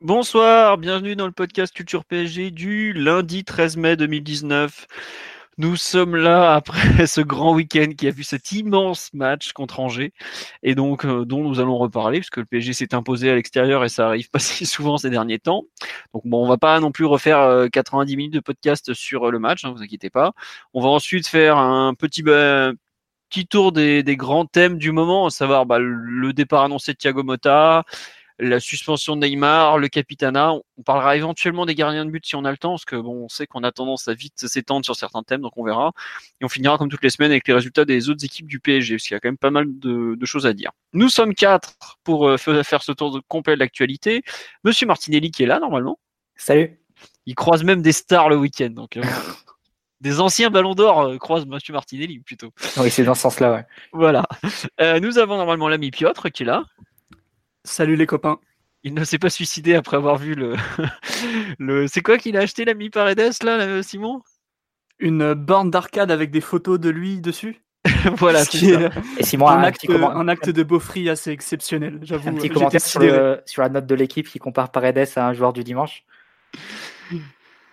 Bonsoir, bienvenue dans le podcast Culture PSG du lundi 13 mai 2019. Nous sommes là après ce grand week-end qui a vu cet immense match contre Angers et donc euh, dont nous allons reparler puisque le PSG s'est imposé à l'extérieur et ça arrive pas si souvent ces derniers temps. Donc bon, on va pas non plus refaire euh, 90 minutes de podcast sur euh, le match, hein, vous inquiétez pas. On va ensuite faire un petit bah, petit tour des, des, grands thèmes du moment, à savoir bah, le départ annoncé de Thiago Motta, la suspension de Neymar, le capitana. On parlera éventuellement des gardiens de but si on a le temps, parce que bon, on sait qu'on a tendance à vite s'étendre sur certains thèmes, donc on verra. Et on finira comme toutes les semaines avec les résultats des autres équipes du PSG, parce qu'il y a quand même pas mal de, de choses à dire. Nous sommes quatre pour euh, faire ce tour de complet de l'actualité. Monsieur Martinelli qui est là normalement. Salut. Il croise même des stars le week-end, donc. Euh, des anciens ballons d'or euh, croisent Monsieur Martinelli plutôt. Oui, c'est dans ce sens-là, ouais. Voilà. Euh, nous avons normalement l'ami Piotr qui est là. Salut les copains. Il ne s'est pas suicidé après avoir vu le. le... C'est quoi qu'il a acheté l'ami Paredes là, Simon? Une borne d'arcade avec des photos de lui dessus. voilà, Ce qui est Et Simon, un, un, acte, petit comment- un acte de beaufrie assez exceptionnel, j'avoue. un petit commentaire sur, le- la note de l'équipe qui compare Paredes à un joueur du dimanche.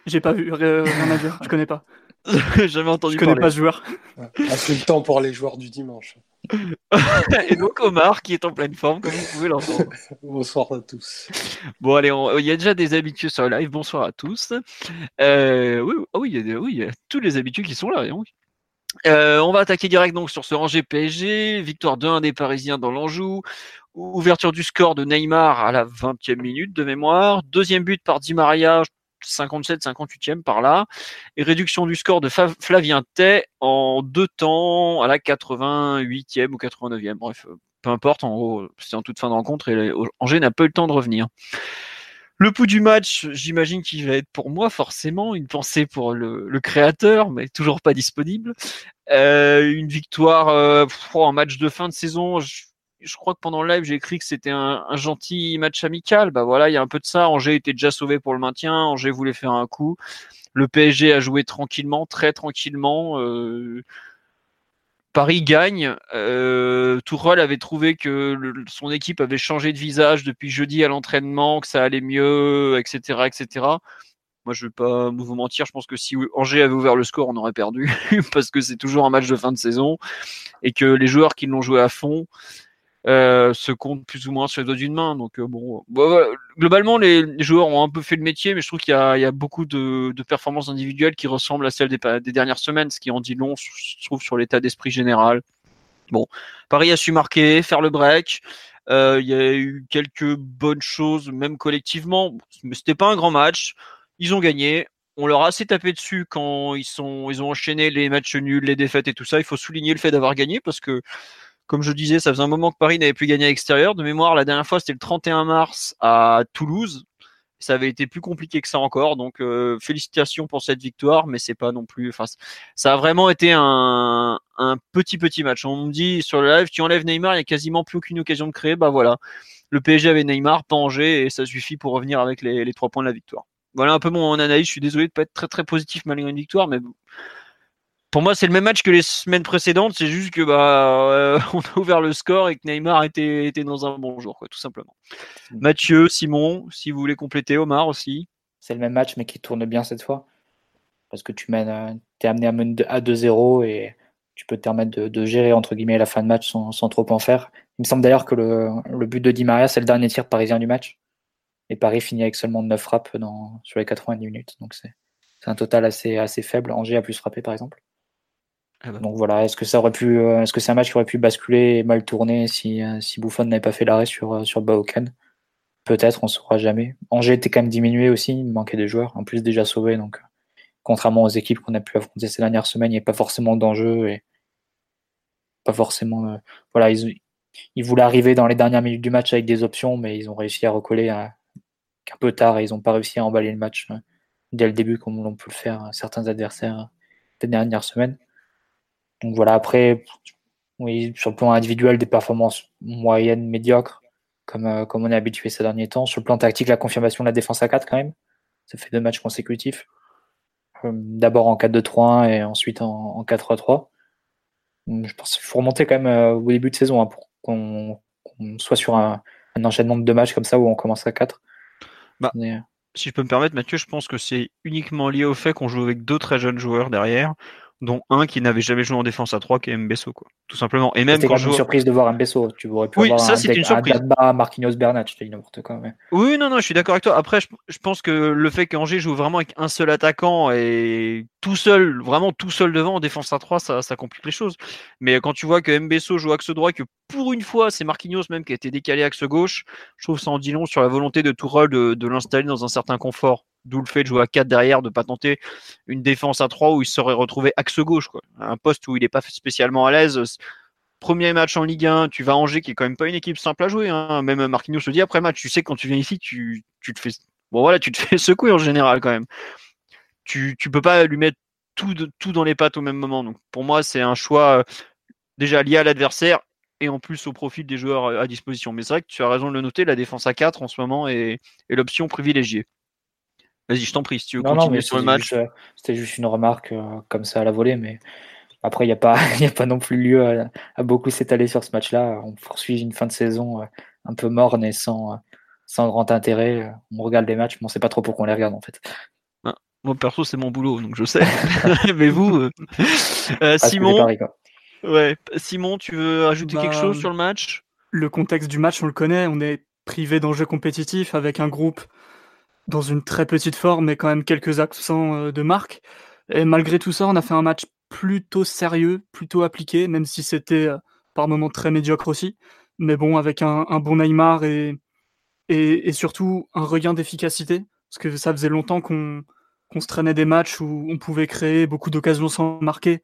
J'ai pas vu, rien rien à dire, je connais pas. Jamais entendu Je connais parler. pas ce joueur. Insultant pour les joueurs du dimanche. Et donc Omar qui est en pleine forme, comme vous pouvez l'entendre. Bonsoir à tous. Bon, allez, on- il y a déjà des habitués sur le live. Bonsoir à tous. Euh, oui, ah oui, il y a des- oui, il y a tous les habitués qui sont là. donc. Euh, on va attaquer direct donc sur ce Angers PSG. Victoire 2-1 des Parisiens dans l'Anjou. Ouverture du score de Neymar à la 20e minute de mémoire. Deuxième but par Di Maria, 57, 58e par là. Et réduction du score de Flavien Tay en deux temps à la 88e ou 89e. Bref, euh, peu importe. En gros, c'est en toute fin de rencontre et Angers n'a pas eu le temps de revenir. Le pouls du match, j'imagine qu'il va être pour moi forcément une pensée pour le, créateur, mais toujours pas disponible. Euh, une victoire euh, pff, en match de fin de saison. Je crois que pendant le live j'ai écrit que c'était un, gentil match amical. Bah voilà, il y a un peu de ça. Angers était déjà sauvé pour le maintien. Angers voulait faire un coup. Le PSG a joué tranquillement, très tranquillement. Euh, Paris gagne. Euh, avait trouvé que son équipe avait changé de visage depuis jeudi à l'entraînement, que ça allait mieux, etc., etc. Moi, je vais pas vous mentir. Je pense que si Angers avait ouvert le score, on aurait perdu parce que c'est toujours un match de fin de saison et que les joueurs qui l'ont joué à fond euh, se comptent plus ou moins sur les doigts d'une main. Donc euh, bon, globalement, les, joueurs ont un peu fait le métier, mais je trouve qu'il y a, beaucoup de, performances individuelles qui ressemblent à celles des, dernières semaines, ce qui en dit long, je trouve, sur l'état d'esprit général. Bon, Paris a su marquer, faire le break. Euh, Il y a eu quelques bonnes choses, même collectivement, mais c'était pas un grand match. Ils ont gagné. On leur a assez tapé dessus quand ils ils ont enchaîné les matchs nuls, les défaites et tout ça. Il faut souligner le fait d'avoir gagné parce que, comme je disais, ça faisait un moment que Paris n'avait plus gagné à l'extérieur. De mémoire, la dernière fois, c'était le 31 mars à Toulouse. Ça avait été plus compliqué que ça encore. Donc, euh, félicitations pour cette victoire, mais c'est pas non plus. Enfin, ça a vraiment été un, petit petit match. On me dit sur le live, tu enlèves Neymar, il y a quasiment plus aucune occasion de créer. Bah voilà, le PSG avait Neymar, pas Angers, et ça suffit pour revenir avec les, les trois points de la victoire. Voilà un peu mon analyse. Je suis désolé de pas être très très positif malgré une victoire, mais pour moi c'est le même match que les semaines précédentes. C'est juste que bah euh, on a ouvert le score et que Neymar était était dans un bon jour, quoi, tout simplement. Mathieu, Simon, si vous voulez compléter, Omar aussi. C'est le même match, mais qui tourne bien cette fois. Parce que tu mènes, euh, t'es amené à mener à 2-0 et tu peux te permettre de, de gérer entre guillemets la fin de match sans, sans trop en faire. Il me semble d'ailleurs que le, le but de Di Maria, c'est le dernier tir parisien du match. Et Paris finit avec seulement 9 frappes dans, sur les 90 minutes. Donc c'est c'est un total assez, assez faible. Angers a plus frappé par exemple. Ah bah. Donc voilà, est-ce que ça aurait pu, euh, est-ce que c'est un match qui aurait pu basculer et mal tourner si, euh, si Buffon n'avait pas fait l'arrêt sur, euh, sur Peut-être, on ne saura jamais. Angers était quand même diminué aussi, il manquait des joueurs, en plus déjà sauvés, donc contrairement aux équipes qu'on a pu affronter ces dernières semaines, il n'y a pas forcément d'enjeu et pas forcément. voilà, ils, voulaient arriver dans les dernières minutes du match avec des options, mais ils ont réussi à recoller un, peu tard et ils n'ont pas réussi à emballer le match dès le début comme l'ont pu le faire certains adversaires des dernières semaines. Donc voilà, après, oui, sur le plan individuel, des performances moyennes, médiocres, comme, euh, comme on est habitué ces derniers temps. Sur le plan tactique, la confirmation de la défense à 4 quand même. Ça fait deux matchs consécutifs. Euh, D'abord en 4-2-3-1 et ensuite en, en 4-3-3. Je pense qu'il faut remonter quand même euh, au début de saison hein, pour qu'on soit sur un, un enchaînement de deux matchs comme ça où on commence à 4. Bah, Si je peux me permettre, Mathieu, je pense que c'est uniquement lié au fait qu'on joue avec deux très jeunes joueurs derrière, dont un qui n'avait jamais joué en défense à 3, qui est Mbesso, quoi. Tout simplement. Et même quand quand une vois... surprise de voir un Besso. Tu aurais pu Oui, avoir ça, un, c'est Dag- une un surprise. Dagba, Marquinhos, Bernat, je te dis n'importe quoi. Mais... Oui, non, non, je suis d'accord avec toi. Après, je, je pense que le fait qu'Angers joue vraiment avec un seul attaquant et tout seul, vraiment tout seul devant en défense à 3, ça, ça complique les choses. Mais quand tu vois que Mbesso joue axe droit, que pour une fois, c'est Marquinhos même qui a été décalé axe gauche, je trouve ça en dit long sur la volonté de Tourelle de, de l'installer dans un certain confort. D'où le fait de jouer à 4 derrière, de pas tenter une défense à 3 où il serait retrouvé axe gauche, quoi. Un poste où il n'est pas spécialement à l'aise. Premier match en Ligue 1, tu vas à Angers qui est quand même pas une équipe simple à jouer. Hein. Même Marquinhos le dit après match, tu sais quand tu viens ici, tu, te fais secouer en général quand même. Tu tu peux pas lui mettre tout dans les pattes au même moment. Donc pour moi, c'est un choix euh, déjà lié à l'adversaire et en plus au profil des joueurs euh, à disposition. Mais c'est vrai que tu as raison de le noter, la défense à 4 en ce moment est l'option privilégiée. Vas-y, je t'en prie, si tu veux Non, continuer sur le c'était match. juste, euh, C'était juste une remarque euh, comme ça à la volée, mais après, il n'y a, pas- il y a pas non plus lieu à, à beaucoup s'étaler sur ce match-là. On poursuit une fin de saison euh, un peu morne et sans, sans grand intérêt. On regarde les matchs, mais on ne sait pas trop pourquoi on les regarde en fait. Moi perso, c'est mon boulot, donc je sais. Mais vous, euh, euh, que Simon, pareil, ouais, Simon, tu veux ajouter Bah, quelque chose sur le match? Le contexte du match, on le connaît, on est privé d'enjeux compétitifs avec un groupe dans une très petite forme mais quand même quelques accents euh, de marque. Et malgré tout ça, on a fait un match plutôt sérieux, plutôt appliqué, même si c'était euh, par moments très médiocre aussi. Mais bon, avec un, bon Neymar et, et, et surtout un regain d'efficacité, parce que ça faisait longtemps qu'on qu'on se traînait des matchs où on pouvait créer beaucoup d'occasions sans marquer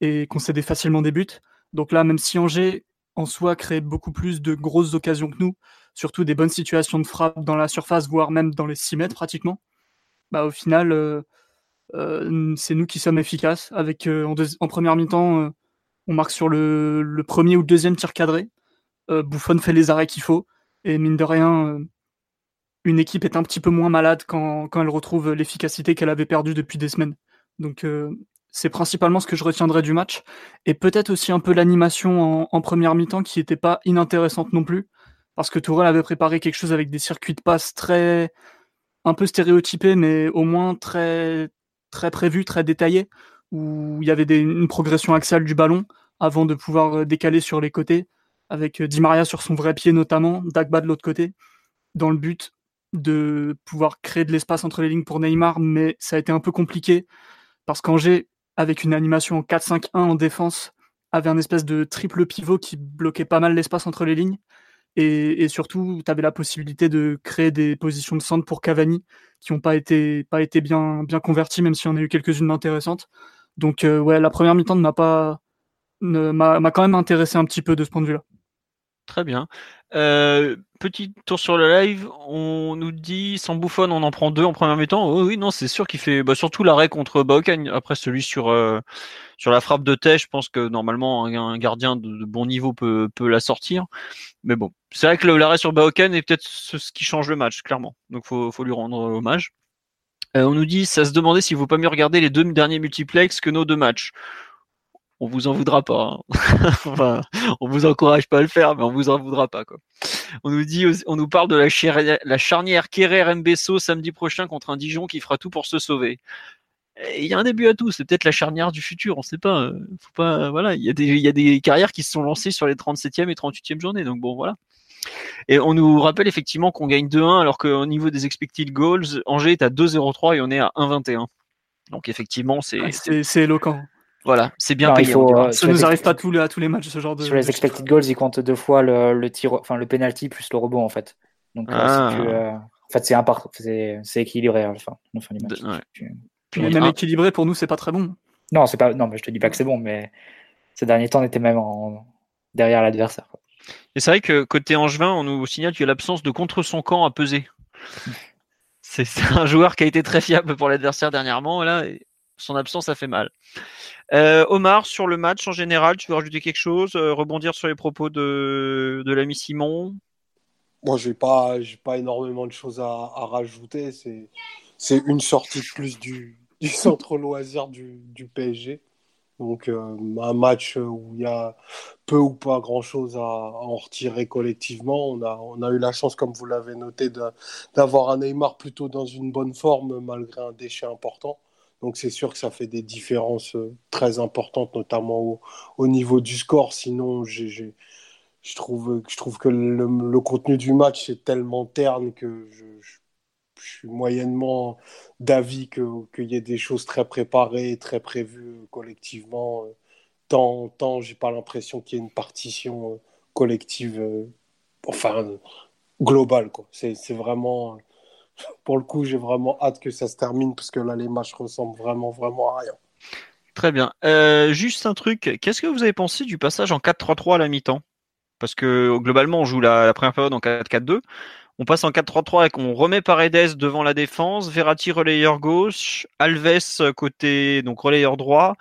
et concéder facilement des buts. Donc là, même si Angers en soi crée beaucoup plus de grosses occasions que nous, surtout des bonnes situations de frappe dans la surface, voire même dans les 6 mètres pratiquement, bah, au final, euh, euh, c'est nous qui sommes efficaces. Avec, euh, en, première mi-temps, on marque sur le, premier ou le deuxième tir cadré. Buffon fait les arrêts qu'il faut. Et mine de rien, une équipe est un petit peu moins malade quand, elle retrouve l'efficacité qu'elle avait perdue depuis des semaines. Donc c'est principalement ce que je retiendrai du match. Et peut-être aussi un peu l'animation en, en première mi-temps qui n'était pas inintéressante non plus. Parce que Tourelle avait préparé quelque chose avec des circuits de passe très un peu stéréotypés, mais au moins très très prévus, très détaillés, où il y avait une progression axiale du ballon avant de pouvoir euh, décaler sur les côtés, avec euh, Di Maria sur son vrai pied notamment, Dagba de l'autre côté, dans le but de pouvoir créer de l'espace entre les lignes pour Neymar, mais ça a été un peu compliqué parce qu'Angers, avec une animation en 4-5-1 en défense, avait un espèce de triple pivot qui bloquait pas mal l'espace entre les lignes. Et, et surtout, tu avais la possibilité de créer des positions de centre pour Cavani qui n'ont pas été, pas été bien, bien converties, même si on a eu quelques-unes intéressantes. Donc, euh, ouais, la première mi-temps ne m'a pas, m'a quand même intéressé un petit peu de ce point de vue-là. Très bien. Euh, petit tour sur le live, on nous dit sans bouffonne, on en prend deux en première mi-temps. Oh, oui, non, c'est sûr qu'il fait bah, surtout l'arrêt contre Baokan. Après celui sur euh, sur la frappe de tête, je pense que normalement un, gardien de, bon niveau peut peut la sortir. Mais bon, c'est vrai que l'arrêt sur Baokan est peut-être ce, qui change le match, clairement. Donc faut faut lui rendre hommage. Euh, on nous dit, ça se demandait s'il vaut pas mieux regarder les deux derniers multiplex que nos deux matchs. On vous en voudra pas. hein. enfin, on vous encourage pas à le faire, mais on vous en voudra pas quoi. On nous dit, on nous parle de la charnière, la charnière Kerrer Mbesso samedi prochain contre un Dijon qui fera tout pour se sauver. Il y a un début à tout, c'est peut-être la charnière du futur, on sait pas. euh, Faut pas, voilà, il y a des, il y a des carrières qui se sont lancées sur les 37e et 38e journées, donc bon voilà. Et on nous rappelle effectivement qu'on gagne 2-1 alors qu'au niveau des expected goals, Angers est à 2-0-3 et on est à 1-21. Donc effectivement, C'est c'est éloquent. Voilà, c'est bien Non, payé. faut, euh, Ça nous arrive pas expected- tous les, à tous les matchs, ce genre de. Sur les expected goals, ils comptent deux fois le, le tir, enfin le penalty plus le rebond en fait. Donc euh, Ah. si tu, euh, en fait c'est impar- c'est c'est équilibré à la fin, à la fin du match. De- ouais. Tu- Puis Mais un- même équilibré, pour nous, c'est pas très bon. Non, c'est pas. Non, mais je te dis pas que c'est bon, mais ces derniers temps, on était même en... derrière l'adversaire. Et c'est vrai que côté Angevin, on nous signale que l'absence de contre son camp a pesé. C'est un joueur qui a été très fiable pour l'adversaire dernièrement, et là, son absence a fait mal. Euh, Omar, sur le match en général, tu veux rajouter quelque chose, euh, rebondir sur les propos de, de l'ami Simon? Moi, je n'ai pas, pas énormément de choses à, à rajouter. C'est une sortie plus du, du centre loisir du, du PSG. Donc euh, un match où il y a peu ou pas grand-chose à, en retirer collectivement. On a, on a eu la chance, comme vous l'avez noté, d'avoir un Neymar plutôt dans une bonne forme malgré un déchet important. Donc c'est sûr que ça fait des différences euh, très importantes, notamment au, au niveau du score. Sinon, je trouve, que le, contenu du match est tellement terne que je, suis moyennement d'avis qu'il y ait des choses très préparées, très prévues collectivement. Tant, tant j'ai pas l'impression qu'il y ait une partition collective, euh, enfin, globale. C'est vraiment, pour le coup, j'ai vraiment hâte que ça se termine parce que là, les matchs ressemblent vraiment, vraiment à rien. Très bien. Euh, juste un truc, qu'est-ce que vous avez pensé du passage en 4-3-3 à la mi-temps? Parce que globalement, on joue la, première période en 4-4-2. On passe en 4-3-3 et qu'on remet Paredes devant la défense, Verratti relayeur gauche, Alves côté donc relayeur droit,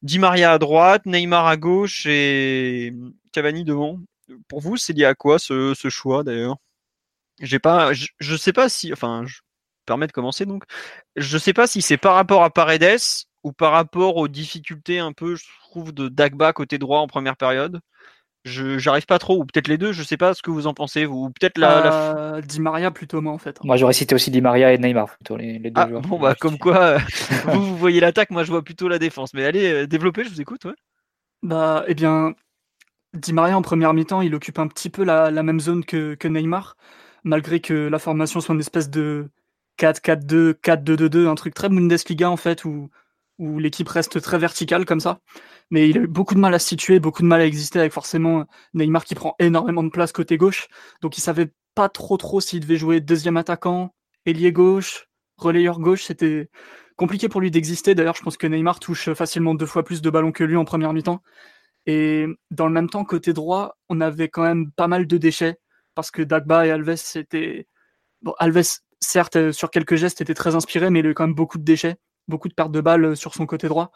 Di Maria à droite, Neymar à gauche et Cavani devant. Pour vous, c'est lié à quoi ce choix d'ailleurs? J'ai pas, je, je, sais pas si, enfin, je permets de commencer donc. Je sais pas si c'est par rapport à Paredes ou par rapport aux difficultés un peu, je trouve, de Dagba côté droit en première période. Je j'arrive pas trop ou peut-être les deux je sais pas ce que vous en pensez ou peut-être la, euh, la... Di Maria plutôt moi en fait moi j'aurais cité aussi Di Maria et Neymar plutôt les, les deux ah, joueurs bon bah comme quoi vous, vous voyez l'attaque moi je vois plutôt la défense. Mais allez euh, développer je vous écoute ouais. Bah eh bien Di Maria en première mi-temps il occupe un petit peu la, la même zone que, que Neymar malgré que la formation soit une espèce de 4-4-2 4-2-2-2 un truc très Bundesliga en fait où où l'équipe reste très verticale comme ça. Mais il a eu beaucoup de mal à se situer, beaucoup de mal à exister avec forcément Neymar qui prend énormément de place côté gauche. Donc il savait pas trop trop s'il devait jouer deuxième attaquant, ailier gauche, relayeur gauche. C'était compliqué pour lui d'exister. D'ailleurs, je pense que Neymar touche facilement deux fois plus de ballons que lui en première mi-temps. Et dans le même temps, côté droit, on avait quand même pas mal de déchets parce que Dagba et Alves, c'était. Bon, Alves, certes, sur quelques gestes, était très inspiré, mais il a eu quand même beaucoup de déchets beaucoup de pertes de balles sur son côté droit.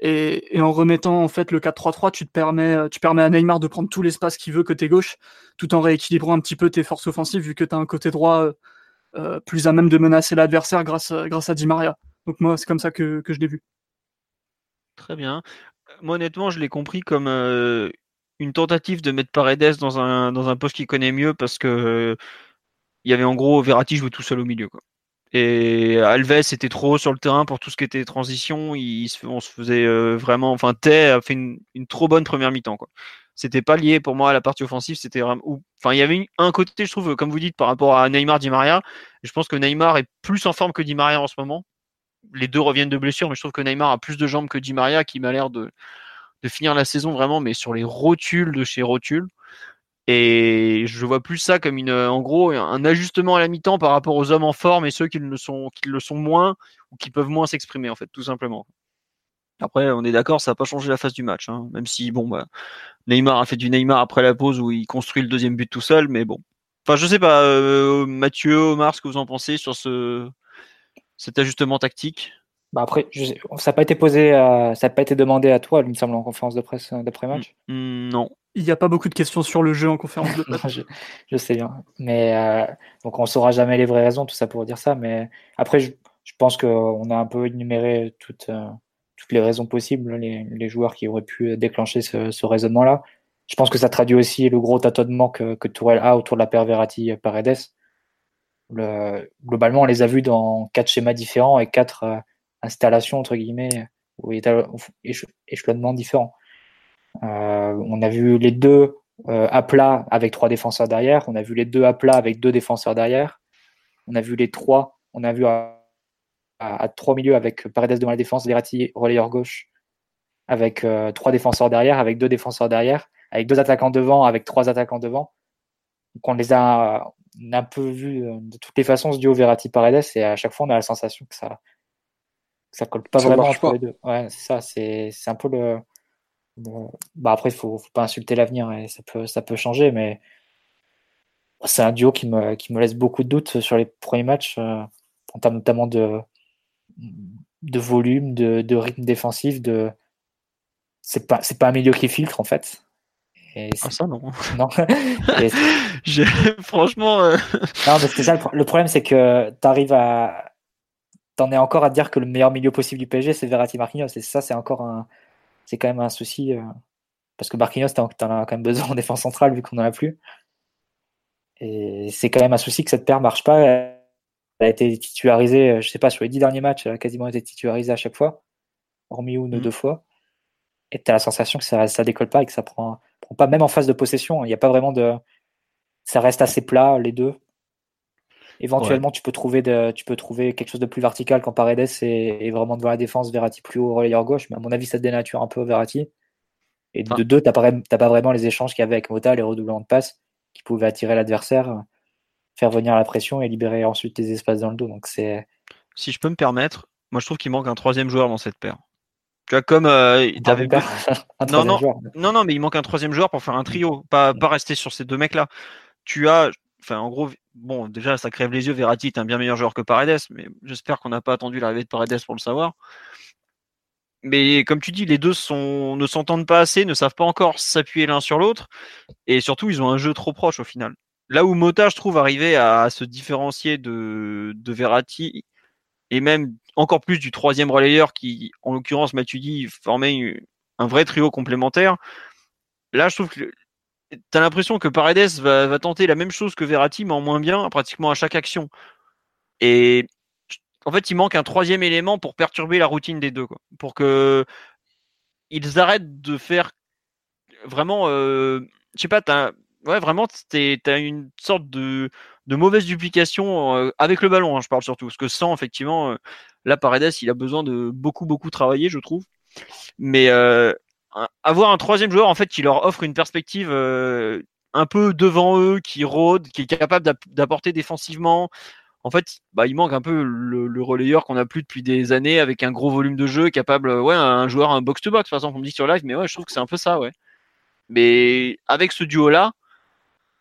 Et, en remettant en fait le 4-3-3, tu te permets, tu permets à Neymar de prendre tout l'espace qu'il veut côté gauche, tout en rééquilibrant un petit peu tes forces offensives, vu que tu as un côté droit euh, plus à même de menacer l'adversaire grâce, grâce à Di Maria. Donc moi, c'est comme ça que, que je l'ai vu. Très bien. Moi, honnêtement, je l'ai compris comme euh, une tentative de mettre Paredes dans un, dans un poste qu'il connaît mieux parce que il y avait en gros Verratti jouait tout seul au milieu. Quoi. Et Alves était trop sur le terrain pour tout ce qui était transition. Il, on se faisait euh, vraiment. Enfin, Tay a fait une, trop bonne première mi-temps. Quoi. C'était pas lié pour moi à la partie offensive. C'était vraiment. Enfin, il y avait un côté, je trouve, comme vous dites, par rapport à Neymar, Di Maria. Je pense que Neymar est plus en forme que Di Maria en ce moment. Les deux reviennent de blessure, mais je trouve que Neymar a plus de jambes que Di Maria, qui m'a l'air de, de finir la saison vraiment, mais sur les rotules de chez rotules. Et je vois plus ça comme une, en gros, un ajustement à la mi-temps par rapport aux hommes en forme et ceux qui le sont, qui le sont moins ou qui peuvent moins s'exprimer, en fait, tout simplement. Après, on est d'accord, ça n'a pas changé la face du match, hein, même si, bon, bah, Neymar a fait du Neymar après la pause où il construit le deuxième but tout seul, mais bon. Enfin, je sais pas, euh, Mathieu, Omar, ce que vous en pensez sur ce, cet ajustement tactique? Bah après, je sais, ça n'a pas été posé, à, ça n'a pas été demandé à toi, il me semble, en conférence de presse d'après match. Mm, non. Il n'y a pas beaucoup de questions sur le jeu en conférence de presse. je, je, sais bien. Mais euh, donc on saura jamais les vraies raisons, tout ça pour dire ça. Mais après, je, je pense qu'on a un peu énuméré toutes, euh, toutes les raisons possibles, les, les, joueurs qui auraient pu déclencher ce, ce raisonnement-là. Je pense que ça traduit aussi le gros tâtonnement que, que Tourelle a autour de la paire Verratti-Paredes. Le, globalement, on les a vus dans quatre schémas différents et quatre euh, installation entre guillemets échelonnement différent. Euh, on a vu les deux euh, à plat avec trois défenseurs derrière. On a vu les deux à plat avec deux défenseurs derrière. On a vu les trois. On a vu à, trois milieux avec Paredes devant la défense, Verratti relayeur gauche, avec euh, trois défenseurs derrière, avec deux défenseurs derrière, avec deux attaquants devant, avec trois attaquants devant. On les a un peu vus de toutes les façons ce duo Verratti Paredes et à chaque fois on a la sensation que ça ça colle pas Ça vraiment entre pas. les deux. Ouais, c'est ça, c'est c'est un peu le bah après, il faut, faut pas insulter l'avenir et ça peut, ça peut changer, mais c'est un duo qui me, qui me laisse beaucoup de doutes sur les premiers matchs, euh, en termes notamment de, de volume, de, de rythme défensif, de c'est pas c'est pas un milieu qui filtre en fait. Et ah ça non. Non. Franchement. Euh... Non, parce que ça, le problème c'est que tu arrives à t'en es encore à dire que le meilleur milieu possible du PSG c'est Verratti Marquinhos et ça c'est encore un c'est quand même un souci euh, parce que Marquinhos t'en as quand même besoin en défense centrale vu qu'on en a plus. Et c'est quand même un souci que cette paire marche pas. Elle a été titularisée, je sais pas, sur les dix derniers matchs, elle a quasiment été titularisée à chaque fois, hormis une ou mmh. deux fois. Et tu as la sensation que ça, ça décolle pas et que ça prend, prend pas, même en phase de possession, il n'y a pas vraiment de. Ça reste assez plat, les deux. Éventuellement, tu, peux trouver de, tu peux trouver quelque chose de plus vertical quand Paredes est, vraiment devant la défense, Verratti plus haut, relayeur gauche. Mais à mon avis, ça dénature un peu Verratti. Et de deux, tu n'as pas, vraiment les échanges qu'il y avait avec Mota, les redoublements de passe qui pouvaient attirer l'adversaire, faire venir la pression et libérer ensuite les espaces dans le dos. Donc c'est. Si je peux me permettre, moi je trouve qu'il manque un troisième joueur dans cette paire. Tu vois, comme euh, avais... non, non, non, non, mais il manque un troisième joueur pour faire un trio, pas, pas rester sur ces deux mecs-là. Tu as, enfin, en gros, bon, déjà, ça crève les yeux. Verratti est un bien meilleur joueur que Paredes, mais j'espère qu'on n'a pas attendu l'arrivée de Paredes pour le savoir. Mais comme tu dis, les deux ne s'entendent pas assez, ne savent pas encore s'appuyer l'un sur l'autre, et surtout, ils ont un jeu trop proche au final. Là où Mota, je trouve, arrivait à, se différencier de, de Verratti, et même encore plus du troisième relayeur qui, en l'occurrence, Matuidi, formait un vrai trio complémentaire. Là, je trouve que tu as l'impression que Paredes va, tenter la même chose que Verratti, mais en moins bien, pratiquement à chaque action. Et en fait, il manque un troisième élément pour perturber la routine des deux, quoi. Pour que ils arrêtent de faire vraiment, euh, je sais pas, as, ouais, vraiment, as une sorte de, de mauvaise duplication euh, avec le ballon, hein, je parle surtout, parce que sans, effectivement, euh, là, Paredes, il a besoin de beaucoup, beaucoup travailler, je trouve. Mais euh, avoir un troisième joueur, en fait, qui leur offre une perspective euh, un peu devant eux, qui rôde, qui est capable d'apporter défensivement, en fait, bah, il manque un peu le, relayeur qu'on a plus depuis des années avec un gros volume de jeu, capable, ouais, un joueur, un box-to-box, par exemple, on me dit sur live, mais ouais, je trouve que c'est un peu ça, ouais. Mais avec ce duo-là,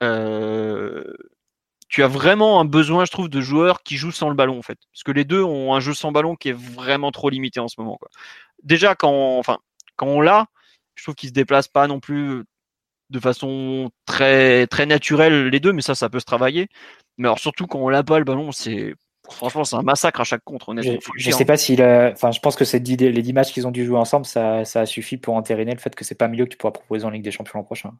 euh, tu as vraiment un besoin, je trouve, de joueurs qui jouent sans le ballon, en fait. Parce que les deux ont un jeu sans ballon qui est vraiment trop limité en ce moment, quoi. Déjà, quand enfin, quand on l'a, je trouve qu'ils se déplacent pas non plus de façon très, très naturelle, les deux, mais ça, ça peut se travailler. Mais alors surtout quand on l'a pas le ballon, c'est franchement c'est un massacre à chaque contre. Honnêtement, je, ne sais pas si, enfin, je pense que ces les 10 matchs qu'ils ont dû jouer ensemble, ça, ça a suffi pour entériner le fait que c'est pas milieu que tu pourras proposer en Ligue des Champions l'an prochain.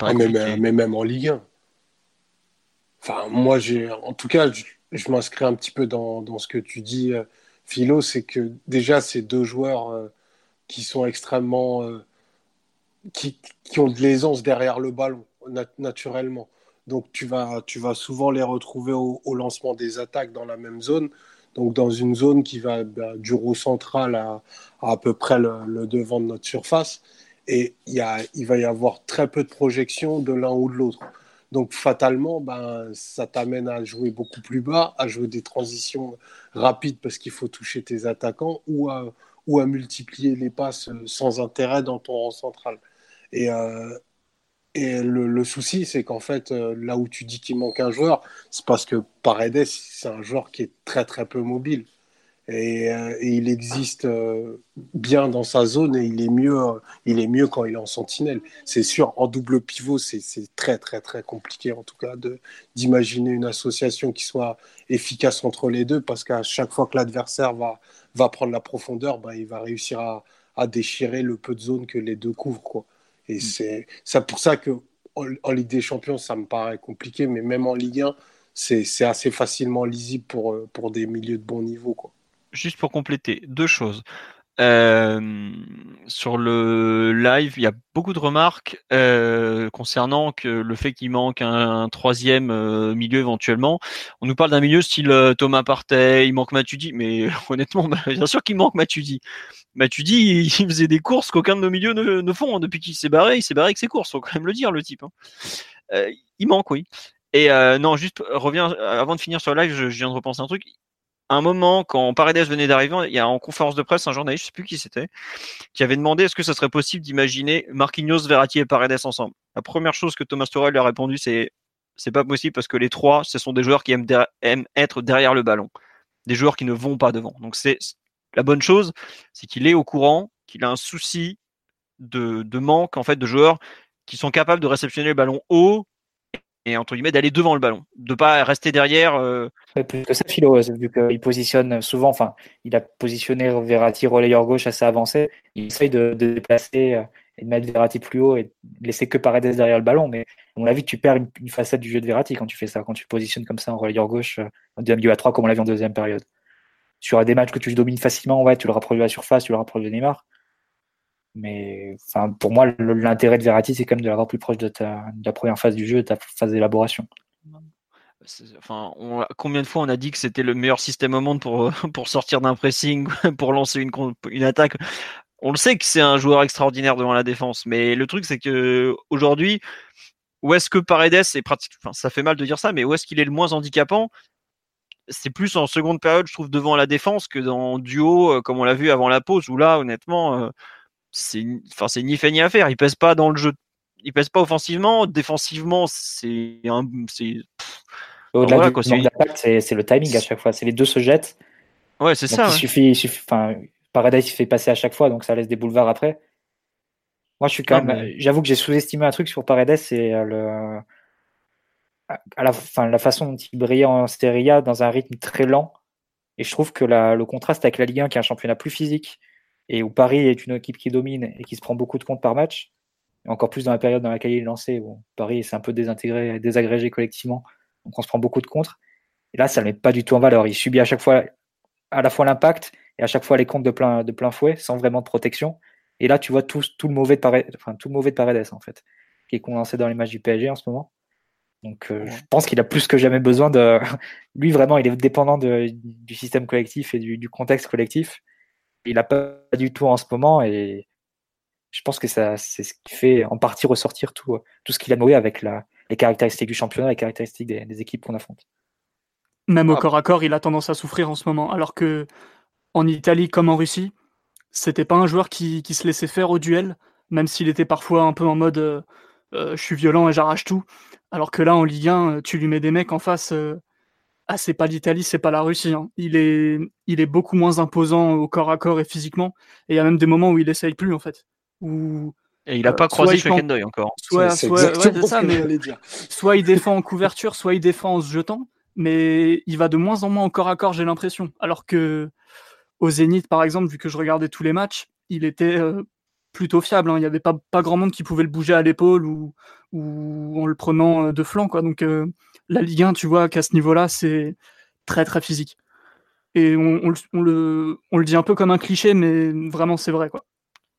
Ah, mais, mais, même en Ligue 1. Enfin, moi, j'ai, en tout cas, je, m'inscris un petit peu dans, dans, ce que tu dis, euh, Philo, c'est que déjà ces deux joueurs euh, qui sont extrêmement, euh, qui, qui, ont de l'aisance derrière le ballon, naturellement. Donc tu vas, tu vas souvent les retrouver au, lancement des attaques dans la même zone. Donc dans une zone qui va bah, du roue central à, à, peu près le, devant de notre surface. Et y a, il va y avoir très peu de projections de l'un ou de l'autre. Donc fatalement, ben, ça t'amène à jouer beaucoup plus bas, à jouer des transitions rapides parce qu'il faut toucher tes attaquants ou à, ou à multiplier les passes sans intérêt dans ton rang central. Et, euh, et le, souci, c'est qu'en fait, euh, là où tu dis qu'il manque un joueur, c'est parce que Paredes, c'est un joueur qui est très très peu mobile. Et, euh, il existe euh, bien dans sa zone et il est mieux, il est mieux quand il est en sentinelle. C'est sûr, en double pivot, c'est très très très compliqué en tout cas d'imaginer une association qui soit efficace entre les deux parce qu'à chaque fois que l'adversaire va, va prendre la profondeur, ben, il va réussir à, à déchirer le peu de zone que les deux couvrent. Quoi. Et mm. c'est pour ça que en, Ligue des Champions, ça me paraît compliqué, mais même en Ligue 1, c'est assez facilement lisible pour, euh, pour des milieux de bon niveau. Quoi. Juste pour compléter, deux choses. Euh, sur le live, il y a beaucoup de remarques euh, concernant le fait qu'il manque un, troisième euh, milieu éventuellement. On nous parle d'un milieu style Thomas Partey, il manque Matuidi, mais honnêtement, bah, bien sûr qu'il manque Matuidi. Matuidi, il, faisait des courses qu'aucun de nos milieux ne, font. Hein. Depuis qu'il s'est barré, il s'est barré avec ses courses, faut quand même le dire, le type. Hein. il manque, oui. Et non, juste reviens avant de finir sur le live, je viens de repenser un truc un moment, quand Paredes venait d'arriver, il y a en conférence de presse un journaliste, je sais plus qui c'était, qui avait demandé est-ce que ça serait possible d'imaginer Marquinhos, Verratti et Paredes ensemble. La première chose que Thomas Tuchel lui a répondu, c'est c'est pas possible parce que les trois, ce sont des joueurs qui aiment, être derrière le ballon, des joueurs qui ne vont pas devant. Donc c'est la bonne chose, c'est qu'il est au courant, qu'il a un souci de, de manque en fait de joueurs qui sont capables de réceptionner le ballon haut et entre guillemets d'aller devant le ballon, de pas rester derrière. Euh... plus que ça, Philo, vu qu'il positionne souvent, enfin, il a positionné Verratti relayeur gauche assez avancé, il essaye de, déplacer euh, et de mettre Verratti plus haut et de laisser que Paredes derrière le ballon, mais à mon avis, tu perds une, facette du jeu de Verratti quand tu fais ça, quand tu positionnes comme ça en relayeur gauche, en deuxième milieu à 3 comme on l'a vu en deuxième période. Sur des matchs que tu domines facilement, ouais, tu le rapproches de la surface, tu le rapproches de Neymar. Mais enfin, pour moi, l'intérêt de Verratti, c'est quand même de l'avoir plus proche de, ta, la première phase du jeu, de ta phase d'élaboration. Enfin, combien de fois on a dit que c'était le meilleur système au monde pour, pour sortir d'un pressing, pour lancer une, une attaque? On le sait que c'est un joueur extraordinaire devant la défense, mais le truc c'est que aujourd'hui, où est-ce que Paredes est pratique, enfin, ça fait mal de dire ça, mais où est-ce qu'il est le moins handicapant? C'est plus en seconde période, je trouve, devant la défense que dans duo, euh, comme on l'a vu avant la pause, où là, honnêtement, euh, c'est enfin c'est ni fait ni à faire. Il pèse pas dans le jeu, il pèse pas offensivement, défensivement c'est un c'est au-delà du c'est le timing à chaque fois. C'est les deux se jettent. Ouais, c'est ça. Il suffit, il suffit, enfin, Paradise il fait passer à chaque fois, donc ça laisse des boulevards après. Moi, je suis quand même. J'avoue que j'ai sous-estimé un truc sur Paredes, c'est euh, le à la, fin, la façon dont il brillait en Serie A dans un rythme très lent. Et je trouve que la, le contraste avec la Ligue 1, qui est un championnat plus physique, et où Paris est une équipe qui domine et qui se prend beaucoup de comptes par match, encore plus dans la période dans laquelle il est lancé, où Paris s'est un peu désintégré, désagrégé collectivement, donc on se prend beaucoup de contre. Et là, ça ne met pas du tout en valeur. Il subit à chaque fois à la fois l'impact et à chaque fois les comptes de plein, de plein fouet, sans vraiment de protection. Et là, tu vois tout, tout le mauvais de Paredes, enfin, tout le mauvais de Paredes, en fait, qui est condensé dans les matchs du PSG en ce moment. Donc, euh, je pense qu'il a plus que jamais besoin de. Lui, vraiment, il est dépendant de, du système collectif et du, du contexte collectif il n'a pas du tout en ce moment et je pense que ça, c'est ce qui fait en partie ressortir tout, tout ce qu'il a noué avec la, les caractéristiques du championnat, les caractéristiques des, équipes qu'on affronte. Même au ah. corps à corps, il a tendance à souffrir en ce moment, alors que en Italie comme en Russie, c'était pas un joueur qui, qui, se laissait faire au duel, même s'il était parfois un peu en mode euh, euh, je suis violent et j'arrache tout. Alors que là, en Ligue 1, tu lui mets des mecs en face, euh, ah, c'est pas l'Italie, c'est pas la Russie. Hein. Il, est, il est beaucoup moins imposant au corps à corps et physiquement. Et il y a même des moments où il essaye plus, en fait. et il n'a pas euh, croisé Schweckendoy encore. Soit, soit, ça, mais, soit il défend en couverture, soit il défend en se jetant. Mais il va de moins en moins au corps à corps, j'ai l'impression. Alors que au Zénith, par exemple, vu que je regardais tous les matchs, il était euh, plutôt fiable. Hein. Il n'y avait pas, pas grand monde qui pouvait le bouger à l'épaule ou, ou en le prenant euh, de flanc. Quoi. Donc la Ligue 1, tu vois qu'à ce niveau-là, c'est très très physique. Et on, le, dit un peu comme un cliché, mais vraiment c'est vrai. quoi.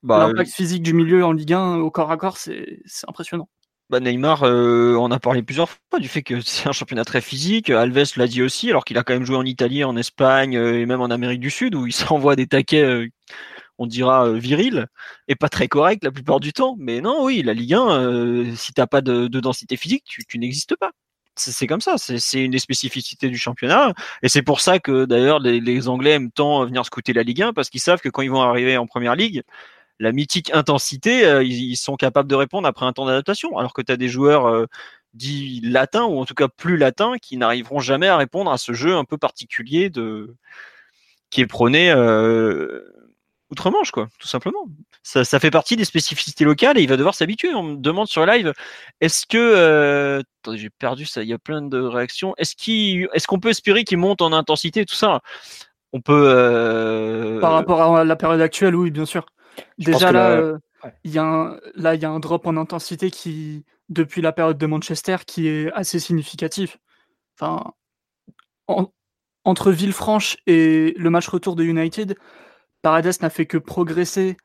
Bah, L'impact physique du milieu en Ligue 1 au corps à corps, c'est impressionnant. Bah Neymar, euh, on a parlé plusieurs fois du fait que c'est un championnat très physique. Alves l'a dit aussi, alors qu'il a quand même joué en Italie, en Espagne euh, et même en Amérique du Sud, où il s'envoie des taquets, euh, on dira virils, et pas très corrects la plupart du temps. Mais non, oui, la Ligue 1, si t'as pas de, densité physique, tu n'existes pas c'est comme ça, c'est une des spécificités du championnat. Et c'est pour ça que d'ailleurs les, Anglais aiment tant venir scouter la Ligue 1 parce qu'ils savent que quand ils vont arriver en première ligue, la mythique intensité, euh, ils, sont capables de répondre après un temps d'adaptation. Alors que tu as des joueurs euh, dits latins ou en tout cas plus latins qui n'arriveront jamais à répondre à ce jeu un peu particulier de qui est prôné euh, outre-Manche, quoi, tout simplement. Ça, ça, fait partie des spécificités locales et il va devoir s'habituer. On me demande sur live, est-ce que, euh... j'ai perdu ça, il y a plein de réactions. Est-ce qu'il, est-ce qu'on peut espérer qu'il monte en intensité, tout ça? On peut. Euh... Par rapport à la période actuelle, oui, bien sûr. Déjà là, euh, il y a un, là, il y a un drop en intensité qui, depuis la période de Manchester, qui est assez significatif. Enfin, entre Villefranche et le match retour de United, Paredes n'a fait que progresser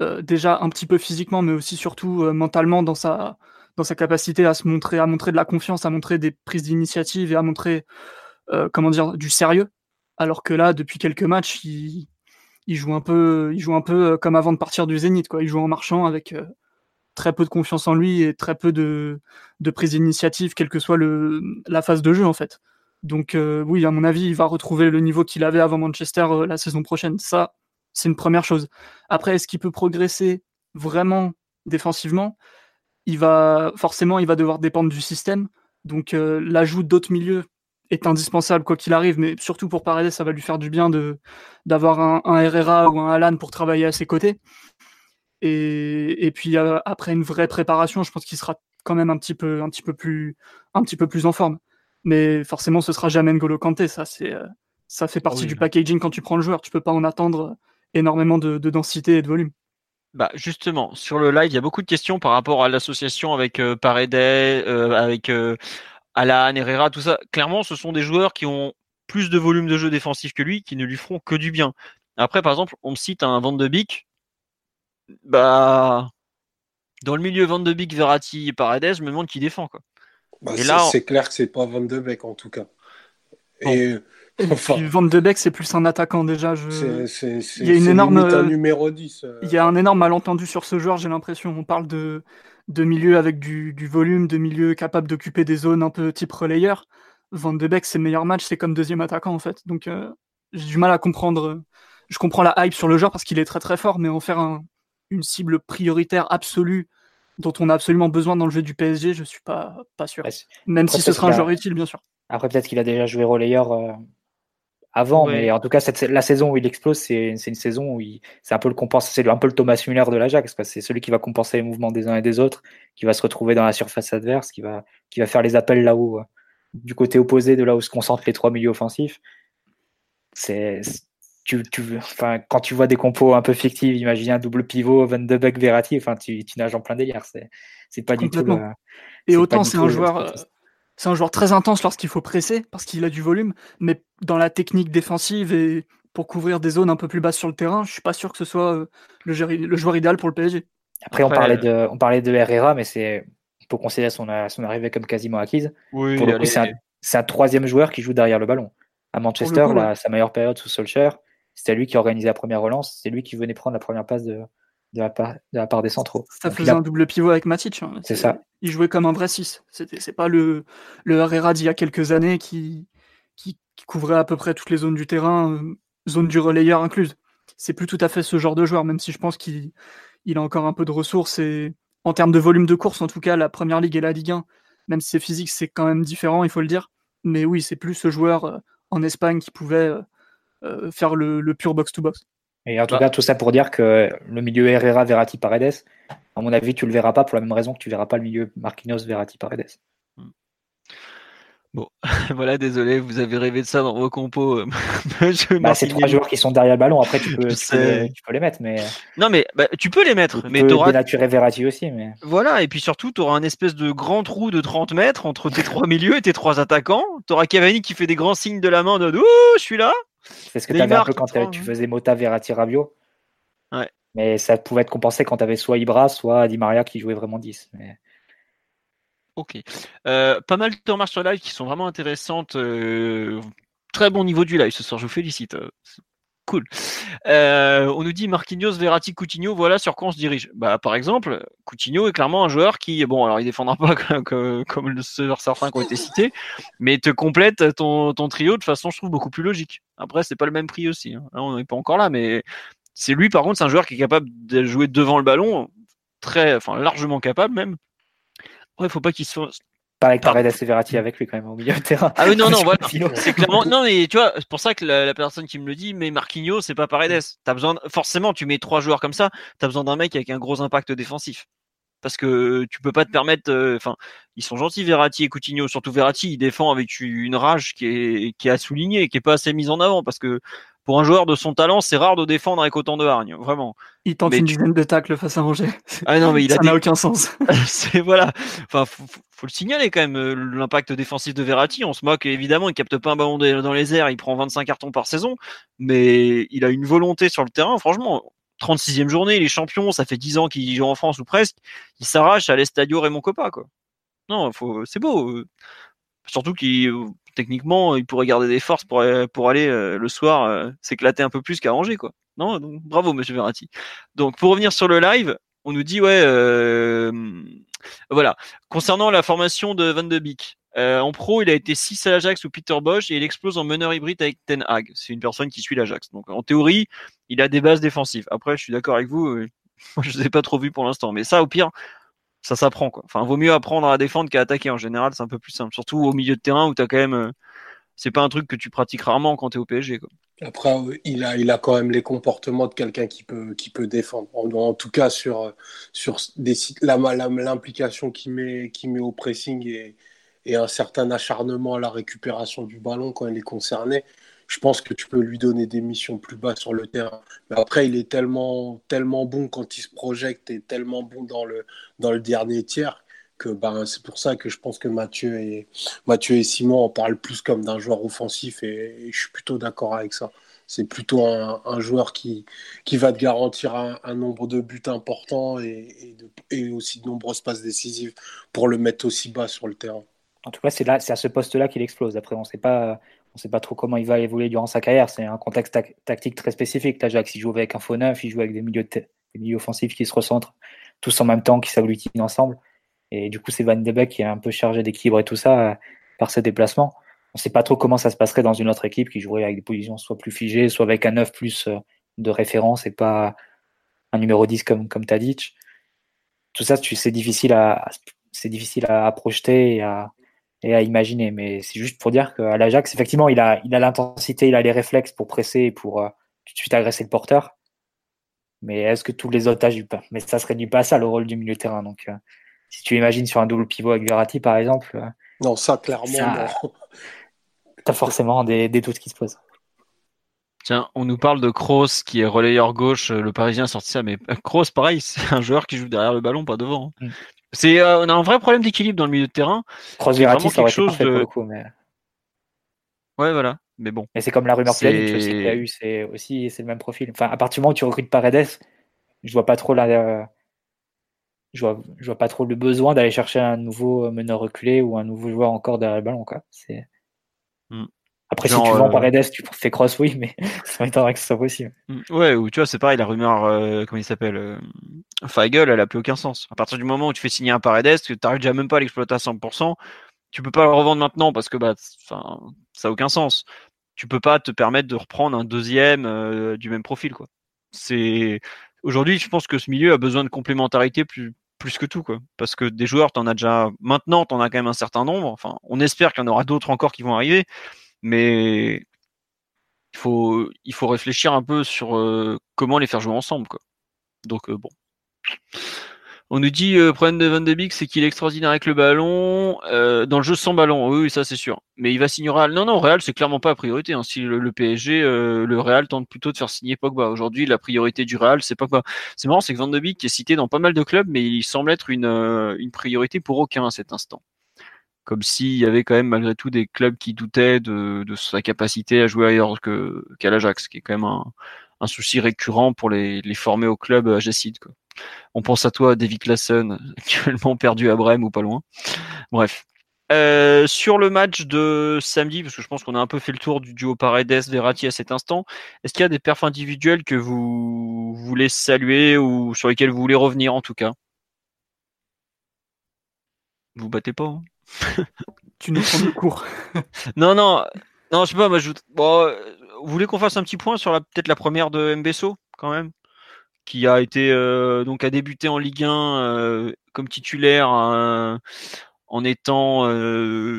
euh, déjà un petit peu physiquement, mais aussi surtout euh, mentalement dans sa, dans sa capacité à se montrer, à montrer de la confiance, à montrer des prises d'initiative et à montrer euh, comment dire du sérieux. Alors que là, depuis quelques matchs, il, il joue un peu, il joue un peu comme avant de partir du Zénith, quoi. Il joue en marchant avec très peu de confiance en lui et très peu de, de prise d'initiative, quelle que soit le, la phase de jeu en fait. Donc oui, à mon avis, il va retrouver le niveau qu'il avait avant Manchester la saison prochaine. Ça, c'est une première chose. Après, est-ce qu'il peut progresser vraiment défensivement? Il va forcément, il va devoir dépendre du système. Donc l'ajout d'autres milieux est indispensable quoi qu'il arrive, mais surtout pour Paredes, ça va lui faire du bien de d'avoir un, un, Herrera ou un Alan pour travailler à ses côtés. Et, et puis après une vraie préparation, je pense qu'il sera quand même un petit peu un petit peu plus un petit peu plus en forme. Mais forcément, ce sera jamais N'Golo Kanté, ça c'est ça fait partie du packaging quand tu prends le joueur. Tu peux pas en attendre énormément de, de densité et de volume. Bah justement, sur le live, il y a beaucoup de questions par rapport à l'association avec euh, Paredes, euh, avec euh, Alan, Herrera, tout ça. Clairement, ce sont des joueurs qui ont plus de volume de jeu défensif que lui, qui ne lui feront que du bien. Après, par exemple, on me cite un Van de Beek. Bah, dans le milieu Van de Beek, Verratti et Paredes, je me demande qui défend quoi. Bah, et là, c'est clair que c'est pas Van de Beek en tout cas. Et Van de Beek, c'est plus un attaquant déjà. Je... il y a une énorme. Un numéro 10. Euh. Il y a un énorme malentendu sur ce joueur, j'ai l'impression. On parle de, de milieu avec du, du volume, de milieu capable d'occuper des zones un peu type relayeur. Van de Beek, ses meilleurs matchs, c'est comme deuxième attaquant en fait. Donc euh, j'ai du mal à comprendre. Je comprends la hype sur le joueur parce qu'il est très très fort, mais en faire un, une cible prioritaire absolue dont on a absolument besoin dans le jeu du PSG, je suis pas, pas sûr. Même si ce sera un joueur utile, bien sûr. Après, peut-être qu'il a déjà joué relayeur euh, avant, mais en tout cas, cette, la saison où il explose, c'est une saison où c'est un peu le c'est un peu le Thomas Müller de l'Ajax, parce que c'est celui qui va compenser les mouvements des uns et des autres, qui va se retrouver dans la surface adverse, qui va, qui va faire les appels là-haut, euh, du côté opposé de là où se concentrent les trois milieux offensifs. C'est, tu, tu, enfin, quand tu vois des compos un peu fictifs, imagine un double pivot, Van de Beek, Verratti, enfin, tu, tu nages en plein délire. C'est, c'est pas du tout. et autant c'est un joueur, c'est un joueur très intense lorsqu'il faut presser parce qu'il a du volume, mais dans la technique défensive et pour couvrir des zones un peu plus basses sur le terrain, je suis pas sûr que ce soit euh, le, joueur, idéal pour le PSG. Après, on parlait de, on parlait de Herrera, mais c'est pour considérer son, son arrivée comme quasiment acquise. Oui, c'est un, troisième joueur qui joue derrière le ballon. À Manchester, sa meilleure période sous Solskjaer, c'était lui qui organisait la première relance, c'est lui qui venait prendre la première passe de, de la, part, de la part des centraux. Ça faisait un double pivot avec Matic. Hein. C'est ça. Il jouait comme un vrai 6. C'est pas le, le Herrera d'il y a quelques années qui, qui, couvrait à peu près toutes les zones du terrain, euh, zone du relayeur incluse. C'est plus tout à fait ce genre de joueur, même si je pense qu'il il a encore un peu de ressources. Et en termes de volume de course, en tout cas, la première ligue et la Ligue 1, même si c'est physique, c'est quand même différent, il faut le dire. Mais oui, c'est plus ce joueur euh, en Espagne qui pouvait euh, faire le, le pur box-to-box. Et en tout cas, tout ça pour dire que le milieu Herrera, Verratti, Paredes, à mon avis, tu le verras pas pour la même raison que tu verras pas le milieu Marquinhos, Verratti, Paredes. Bon, voilà, désolé, vous avez rêvé de ça dans vos compos. bah, c'est trois joueurs qui sont derrière le ballon. Après, tu peux, tu peux, les mettre, mais. Non, mais bah, tu peux les mettre, tu mais tu auras. Verratti aussi, mais. Voilà, et puis surtout, tu auras un espèce de grand trou de 30 mètres entre tes trois milieux et tes trois attaquants. Tu auras Cavani qui fait des grands signes de la main de Ouh, je suis là. C'est ce que tu avais un peu quand tu faisais Mota, Verratti, Rabiot. Ouais. Mais ça pouvait être compensé quand tu avais soit Ibra, soit Di Maria qui jouait vraiment 10. Mais... Ok. Euh, pas mal de remarques sur live qui sont vraiment intéressantes. Euh, très bon niveau du live ce soir, je vous félicite. Cool. Euh, on nous dit Marquinhos, Verratti, Coutinho, voilà sur quoi on se dirige. Bah, par exemple, Coutinho est clairement un joueur qui, bon, alors il défendra pas comme, comme certains qui ont été cités, mais te complète ton, trio de façon, je trouve, beaucoup plus logique. Après, c'est pas le même prix aussi. Hein. On n'est pas encore là, mais c'est lui, par contre, c'est un joueur qui est capable de jouer devant le ballon, très, enfin, largement capable même. Ouais, faut pas qu'il soit pas avec Paredes et Verratti avec lui quand même au milieu de terrain. Ah oui, non, non, voilà. C'est clairement, non, mais tu vois, c'est pour ça que la, personne qui me le dit, mais Marquinhos, c'est pas Paredes. T'as besoin, forcément, tu mets trois joueurs comme ça, t'as besoin d'un mec avec un gros impact défensif. Parce que tu peux pas te permettre, euh, enfin, ils sont gentils Verratti et Coutinho, surtout Verratti, il défend avec une rage qui est, qui est à souligner, qui est pas assez mise en avant, parce que pour un joueur de son talent, c'est rare de défendre avec autant de hargne, vraiment. Il tente une dizaine de tacles face à Angers. Ah non, mais il ça n'a aucun sens. c'est voilà. Enfin, faut, le signaler quand même euh, l'impact défensif de Verratti. On se moque évidemment, il capte pas un ballon dans les airs, il prend 25 cartons par saison, mais il a une volonté sur le terrain. Franchement, 36e journée, il est champion, ça fait 10 ans qu'il joue en France ou presque. Il s'arrache à l'Estadio Raymond Coppa, quoi. Non, faut, c'est beau. Surtout qu'il techniquement, il pourrait garder des forces pour, pour aller euh, le soir euh, s'éclater un peu plus qu'à Angers, quoi. Non, bravo, monsieur Verratti. Donc, pour revenir sur le live, on nous dit, ouais, voilà. Concernant la formation de Van de Beek, Euh, en pro, il a été 6 à l'Ajax ou Peter Bosch et il explose en meneur hybride avec Ten Hag. C'est une personne qui suit l'Ajax. Donc en théorie, il a des bases défensives. Après, je suis d'accord avec vous, euh, je ne les ai pas trop vus pour l'instant. Mais ça, au pire, ça s'apprend. Quoi. Enfin, vaut mieux apprendre à défendre qu'à attaquer. En général, c'est un peu plus simple. Surtout au milieu de terrain où tu as quand même. Euh, c'est pas un truc que tu pratiques rarement quand tu es au PSG. Après, il a, il a quand même les comportements de quelqu'un qui peut, qui peut défendre. En, tout cas, sur, sur des, l'implication qu'il met, qui met au pressing et, et un certain acharnement à la récupération du ballon quand il est concerné, je pense que tu peux lui donner des missions plus bas sur le terrain. Mais après, il est tellement, tellement bon quand il se projette et tellement bon dans le, dans le dernier tiers ben, c'est pour ça que je pense que Mathieu et, Simon en parlent plus comme d'un joueur offensif et, je suis plutôt d'accord avec ça. C'est plutôt un, joueur qui, va te garantir un, nombre de buts importants et, aussi de nombreuses passes décisives pour le mettre aussi bas sur le terrain. En tout cas, c'est à ce poste-là qu'il explose. Après, on ne sait pas, on sait pas trop comment il va évoluer durant sa carrière. C'est un contexte tactique très spécifique. L'Ajax, il joue avec un faux neuf, il joue avec des milieux, des milieux offensifs qui se recentrent tous en même temps, qui s'agglutinent ensemble. Et du coup, c'est Van de Beek qui est un peu chargé d'équilibre et tout ça euh, par ses déplacements. On ne sait pas trop comment ça se passerait dans une autre équipe qui jouerait avec des positions soit plus figées, soit avec un 9 plus euh, de référence et pas un numéro 10 comme, comme Tadic. Tout ça, c'est difficile à, c'est difficile à projeter et à, et à imaginer. Mais c'est juste pour dire qu'à l'Ajax, effectivement, il a il a l'intensité, il a les réflexes pour presser et pour euh, tout de suite agresser le porteur. Mais est-ce que tous les âges du pas Mais ça serait du pas ça le rôle du milieu terrain. Donc, si tu imagines sur un double pivot avec Verratti, par exemple. Euh, non, ça, clairement, Tu as forcément des, des doutes qui se posent. Tiens, on nous parle de Kroos qui est relayeur gauche, le Parisien a sorti ça, mais Kroos, pareil, c'est un joueur qui joue derrière le ballon, pas devant. Hein. Mm. C'est, euh, on a un vrai problème d'équilibre dans le milieu de terrain. Cross Verratti, ça aurait chose de... coup, mais... Ouais, voilà. Mais bon. Mais c'est comme la rumeur Pjanic aussi qu'il y a eu, c'est aussi c'est le même profil. Enfin, à partir du moment où tu recrutes Paredes, je vois pas trop la, euh, je vois, je vois pas trop le besoin d'aller chercher un nouveau meneur reculé ou un nouveau joueur encore derrière le ballon, quoi. C'est. Hmm. Après, si tu vends euh... Paredes, tu fais cross, oui, mais ça m'étonnerait que ce soit possible. Mm. Ouais, ou tu vois, c'est pareil, la rumeur, euh, comment il s'appelle euh, Feigl, elle a plus aucun sens. À partir du moment où tu fais signer un Paredes, que tu n'arrives déjà même pas à l'exploiter à 100%, tu peux pas le revendre maintenant parce que bah, ça n'a aucun sens. Tu peux pas te permettre de reprendre un deuxième euh, du même profil, quoi. C'est aujourd'hui, je pense que ce milieu a besoin de complémentarité plus plus que tout, quoi. Parce que des joueurs, tu en as déjà maintenant, tu en as quand même un certain nombre. Enfin, on espère qu'il y en aura d'autres encore qui vont arriver mais il faut, il faut réfléchir un peu sur euh, comment les faire jouer ensemble. Quoi. Donc euh, bon. On nous dit euh, problème de Van de Beek, c'est qu'il est extraordinaire avec le ballon. Euh, dans le jeu sans ballon, oui, ça c'est sûr. Mais il va signer Real. Non, non, Real, c'est clairement pas la priorité. Hein. Si le, PSG, le Real tente plutôt de faire signer Pogba. Aujourd'hui, la priorité du Real, c'est Pogba. C'est marrant, c'est que Van de Beek est cité dans pas mal de clubs, mais il semble être une, une priorité pour aucun à cet instant comme s'il y avait quand même malgré tout des clubs qui doutaient de, sa capacité à jouer ailleurs qu'à l'Ajax, qui est quand même un, souci récurrent pour les, former au club. Quoi. On pense à toi, David Classen, actuellement perdu à Brême ou pas loin. Bref. Euh, sur le match de samedi, parce que je pense qu'on a un peu fait le tour du duo Paredes-Verratti à cet instant, est-ce qu'il y a des perfs individuels que vous voulez saluer ou sur lesquels vous voulez revenir en tout cas? Vous battez pas hein? Tu nous prends le cours. non, non, non, je sais pas. Moi, je... bon, vous voulez qu'on fasse un petit point sur la peut-être la première de Mbesso quand même, qui a été euh, donc a débuté en Ligue 1 euh, comme titulaire euh, en étant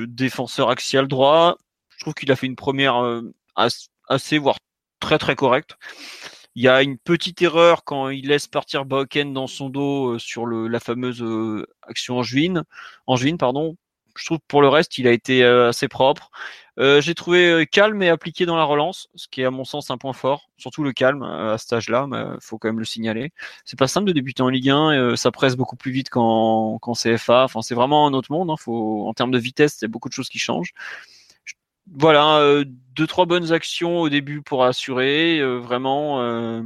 défenseur axial droit. Je trouve qu'il a fait une première assez voire très très correcte. Il y a une petite erreur quand il laisse partir Boken dans son dos sur le, la fameuse action en juin, pardon, je trouve pour le reste, il a été euh, assez propre. Euh, j'ai trouvé euh, calme et appliqué dans la relance, ce qui est à mon sens un point fort, surtout le calme à cet âge-là, mais faut quand même le signaler. C'est pas simple de débuter en Ligue 1, ça presse beaucoup plus vite qu'en CFA. Enfin, c'est vraiment un autre monde. Hein. Faut, en termes de vitesse, il y a beaucoup de choses qui changent. Voilà, deux trois bonnes actions au début pour assurer, vraiment un,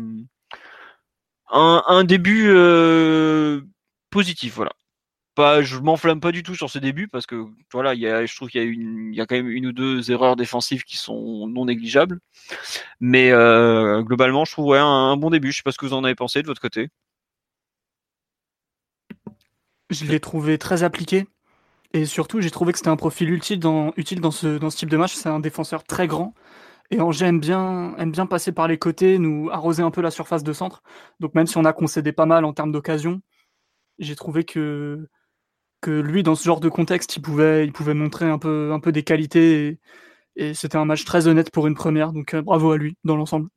un, début positif. Voilà pas, je m'enflamme pas du tout sur ce début parce que voilà, il y a, je trouve qu'il y a une, il y a quand même une ou deux erreurs défensives qui sont non négligeables. Mais euh, globalement, je trouve ouais, un, bon début. Je sais pas ce que vous en avez pensé de votre côté. Je l'ai trouvé très appliqué. Et surtout, j'ai trouvé que c'était un profil utile dans, utile dans, ce, dans ce type de match. C'est un défenseur très grand. Et Angers bien, aime bien passer par les côtés, nous arroser un peu la surface de centre. Donc même si on a concédé pas mal en termes d'occasion, j'ai trouvé que, que lui, dans ce genre de contexte, il pouvait, il pouvait montrer un peu, un peu des qualités. Et, c'était un match très honnête pour une première. Donc euh, bravo à lui dans l'ensemble.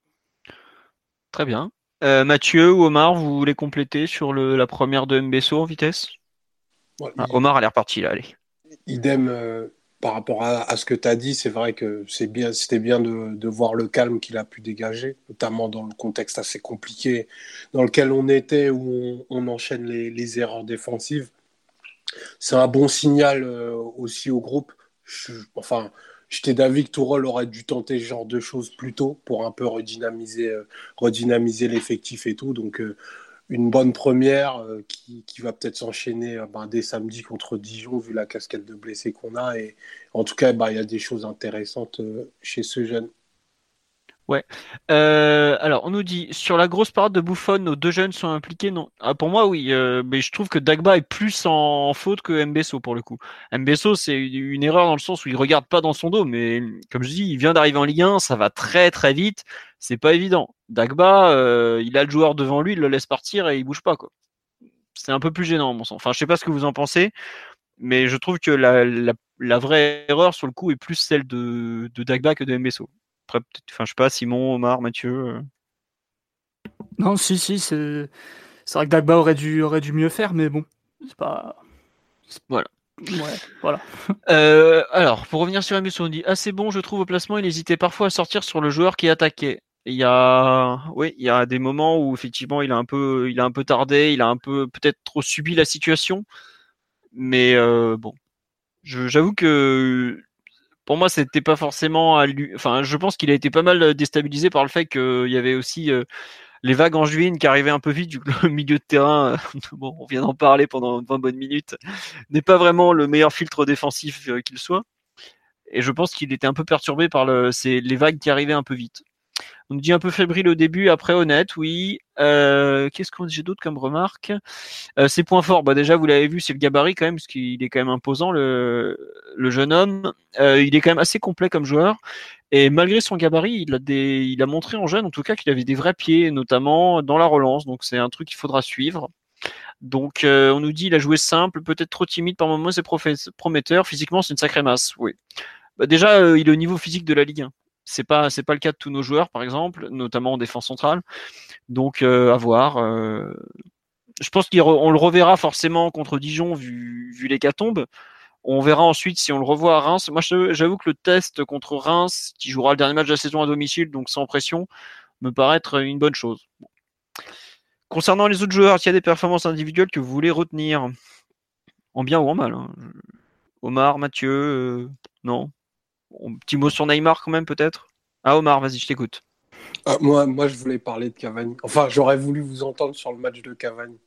Très bien. Euh, Mathieu ou Omar, vous voulez compléter sur le, la première de MBSO en vitesse? Ah, Omar a l'air parti là, allez. Idem euh, par rapport à, ce que tu as dit, c'est vrai que c'est bien, c'était bien de, voir le calme qu'il a pu dégager, notamment dans le contexte assez compliqué dans lequel on était, où on, enchaîne les, erreurs défensives. C'est un bon signal euh, aussi au groupe. enfin, j'étais d'avis que Tourol aurait dû tenter ce genre de choses plus tôt pour un peu redynamiser, euh, l'effectif et tout. Donc, une bonne première euh, qui, va peut-être s'enchaîner euh, ben, dès samedi contre Dijon, vu la casquette de blessés qu'on a. Et en tout cas, ben, il y a des choses intéressantes euh, chez ce jeune. Ouais. Euh, alors, on nous dit sur la grosse parade de Buffon, nos deux jeunes sont impliqués. Non? Ah, pour moi, oui. Euh, mais je trouve que Dagba est plus en, faute que Mbesso pour le coup. Mbesso, c'est une erreur dans le sens où il regarde pas dans son dos. Mais comme je dis, il vient d'arriver en Ligue 1, ça va très très vite. C'est pas évident. Dagba, euh, il a le joueur devant lui, il le laisse partir et il bouge pas quoi. C'est un peu plus gênant, mon sens. Enfin, je sais pas ce que vous en pensez, mais je trouve que la, vraie erreur sur le coup est plus celle de, de Dagba que de Mbesso. Après, enfin, je sais pas, Simon, Omar, Mathieu. Euh. Non, si, si, c'est c'est vrai que Dagba aurait dû, aurait dû mieux faire, mais bon, c'est pas. Voilà. Ouais, voilà. Euh, alors, pour revenir sur Amius, on dit assez bon, je trouve au placement. Il hésitait parfois à sortir sur le joueur qui attaquait. Il y a, oui, il y a des moments où effectivement il a un peu, il a un peu tardé, il a un peu peut-être trop subi la situation. Mais euh, bon, j'avoue que pour moi, c'était pas forcément à lui. Enfin, je pense qu'il a été pas mal déstabilisé par le fait qu'il y avait aussi euh, les vagues en juin qui arrivaient un peu vite. Du le milieu de terrain, euh, bon, on vient d'en parler pendant 20 bonnes minutes, n'est pas vraiment le meilleur filtre défensif euh, qu'il soit. Et je pense qu'il était un peu perturbé par le, les vagues qui arrivaient un peu vite. On dit un peu fébrile au début, après honnête, oui. Euh, Qu'est-ce qu'on j'ai d'autre comme remarque euh, Ses points forts, bah déjà vous l'avez vu, c'est le gabarit quand même, parce qu'il est quand même imposant le, jeune homme. Euh, il est quand même assez complet comme joueur. Et malgré son gabarit, il a, montré en jeune, en tout cas, qu'il avait des vrais pieds, notamment dans la relance. Donc c'est un truc qu'il faudra suivre. Donc euh, on nous dit il a joué simple, peut-être trop timide par moments, c'est prometteur. Physiquement, c'est une sacrée masse. Oui. Bah, déjà, il est au niveau physique de la Ligue 1. C'est pas pas le cas de tous nos joueurs, par exemple, notamment en défense centrale. Donc euh, à voir. Euh, je pense qu'on le reverra forcément contre Dijon vu, vu l'hécatombe. On verra ensuite si on le revoit à Reims. Moi, j'avoue que le test contre Reims, qui jouera le dernier match de la saison à domicile, donc sans pression, me paraît être une bonne chose. Concernant les autres joueurs, il y a des performances individuelles que vous voulez retenir? En bien ou en mal hein. Omar, Mathieu, euh, non? Un petit mot sur Neymar quand même peut-être? Ah Omar, vas-y, je t'écoute. Ah, moi, moi, je voulais parler de Cavani. Enfin, j'aurais voulu vous entendre sur le match de Cavani,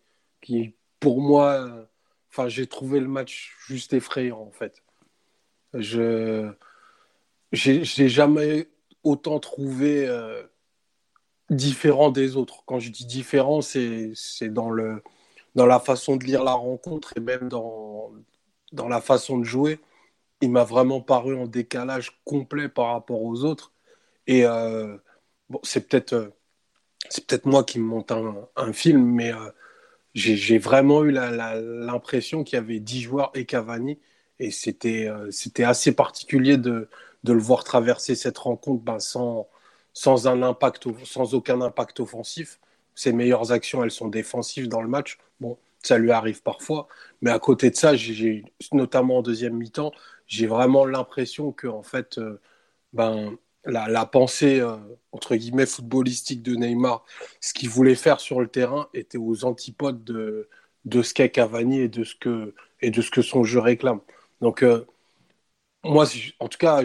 qui pour moi, euh, enfin, j'ai trouvé le match juste effrayant en fait. Je j'ai jamais autant trouvé euh, différent des autres. Quand je dis différent, c'est dans le dans la façon de lire la rencontre et même dans dans la façon de jouer il m'a vraiment paru en décalage complet par rapport aux autres. Et euh, bon, c'est peut-être euh, c'est peut-être moi qui me monte un, film, mais euh, j'ai vraiment eu l'impression qu'il y avait 10 joueurs et Cavani. Et c'était c'était assez particulier de, de, le voir traverser cette rencontre ben, sans, sans, un impact, sans aucun impact offensif. Ses meilleures actions, elles sont défensives dans le match. Bon, ça lui arrive parfois. Mais à côté de ça, j'ai notamment en deuxième mi-temps, j'ai vraiment l'impression que en fait, euh, ben, la, pensée euh, entre guillemets footballistique de Neymar, ce qu'il voulait faire sur le terrain, était aux antipodes de, de ce qu'est Cavani et de ce que et de ce que son jeu réclame. Donc euh, moi, en tout cas,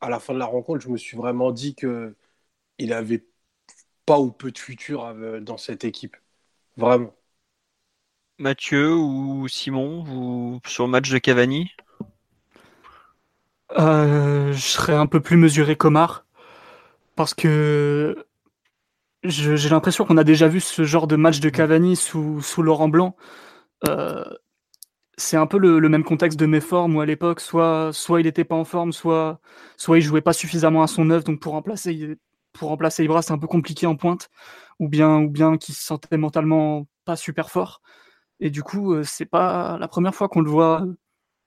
à la fin de la rencontre, je me suis vraiment dit que il avait pas ou peu de futur dans cette équipe, vraiment. Mathieu ou Simon, vous sur le match de Cavani? Euh, je serais un peu plus mesuré qu'Omar. Parce que j'ai l'impression qu'on a déjà vu ce genre de match de Cavani sous, sous Laurent Blanc. Euh, c'est un peu le, même contexte de mes formes où à l'époque, soit, soit il n'était pas en forme, soit, soit il jouait pas suffisamment à son œuvre, donc pour remplacer, pour remplacer Ibra, c'est un peu compliqué en pointe, ou bien, ou bien qu'il se sentait mentalement pas super fort. Et du coup, euh, c'est pas la première fois qu'on le voit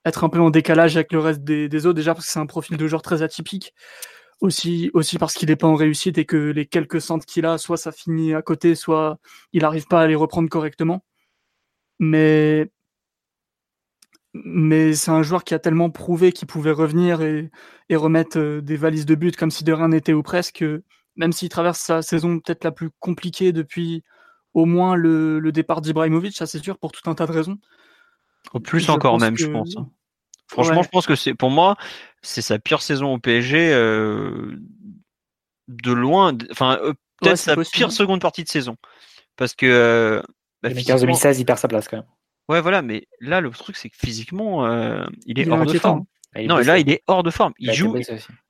être un peu en décalage avec le reste des, autres, déjà parce que c'est un profil de joueur très atypique, aussi, aussi parce qu'il n'est pas en réussite et que les quelques centres qu'il a, soit ça finit à côté, soit il n'arrive pas à les reprendre correctement. Mais mais c'est un joueur qui a tellement prouvé qu'il pouvait revenir et, remettre euh, des valises de but comme si de rien n'était ou presque, même s'il traverse sa saison peut-être la plus compliquée depuis au moins le, départ d'Ibrahimovic, ça c'est sûr, pour tout un tas de raisons. Au plus encore même, je pense. Hein. Franchement, je pense que c'est pour moi, c'est sa pire saison au PSG euh, de loin. Enfin, euh, peut-être sa pire seconde partie de saison, parce que. Bah, 2015-2016, il perd sa place quand même. Ouais, voilà, mais là, le truc, c'est que physiquement, euh, il est hors de forme. Non, là, il est hors de forme. Il, joue.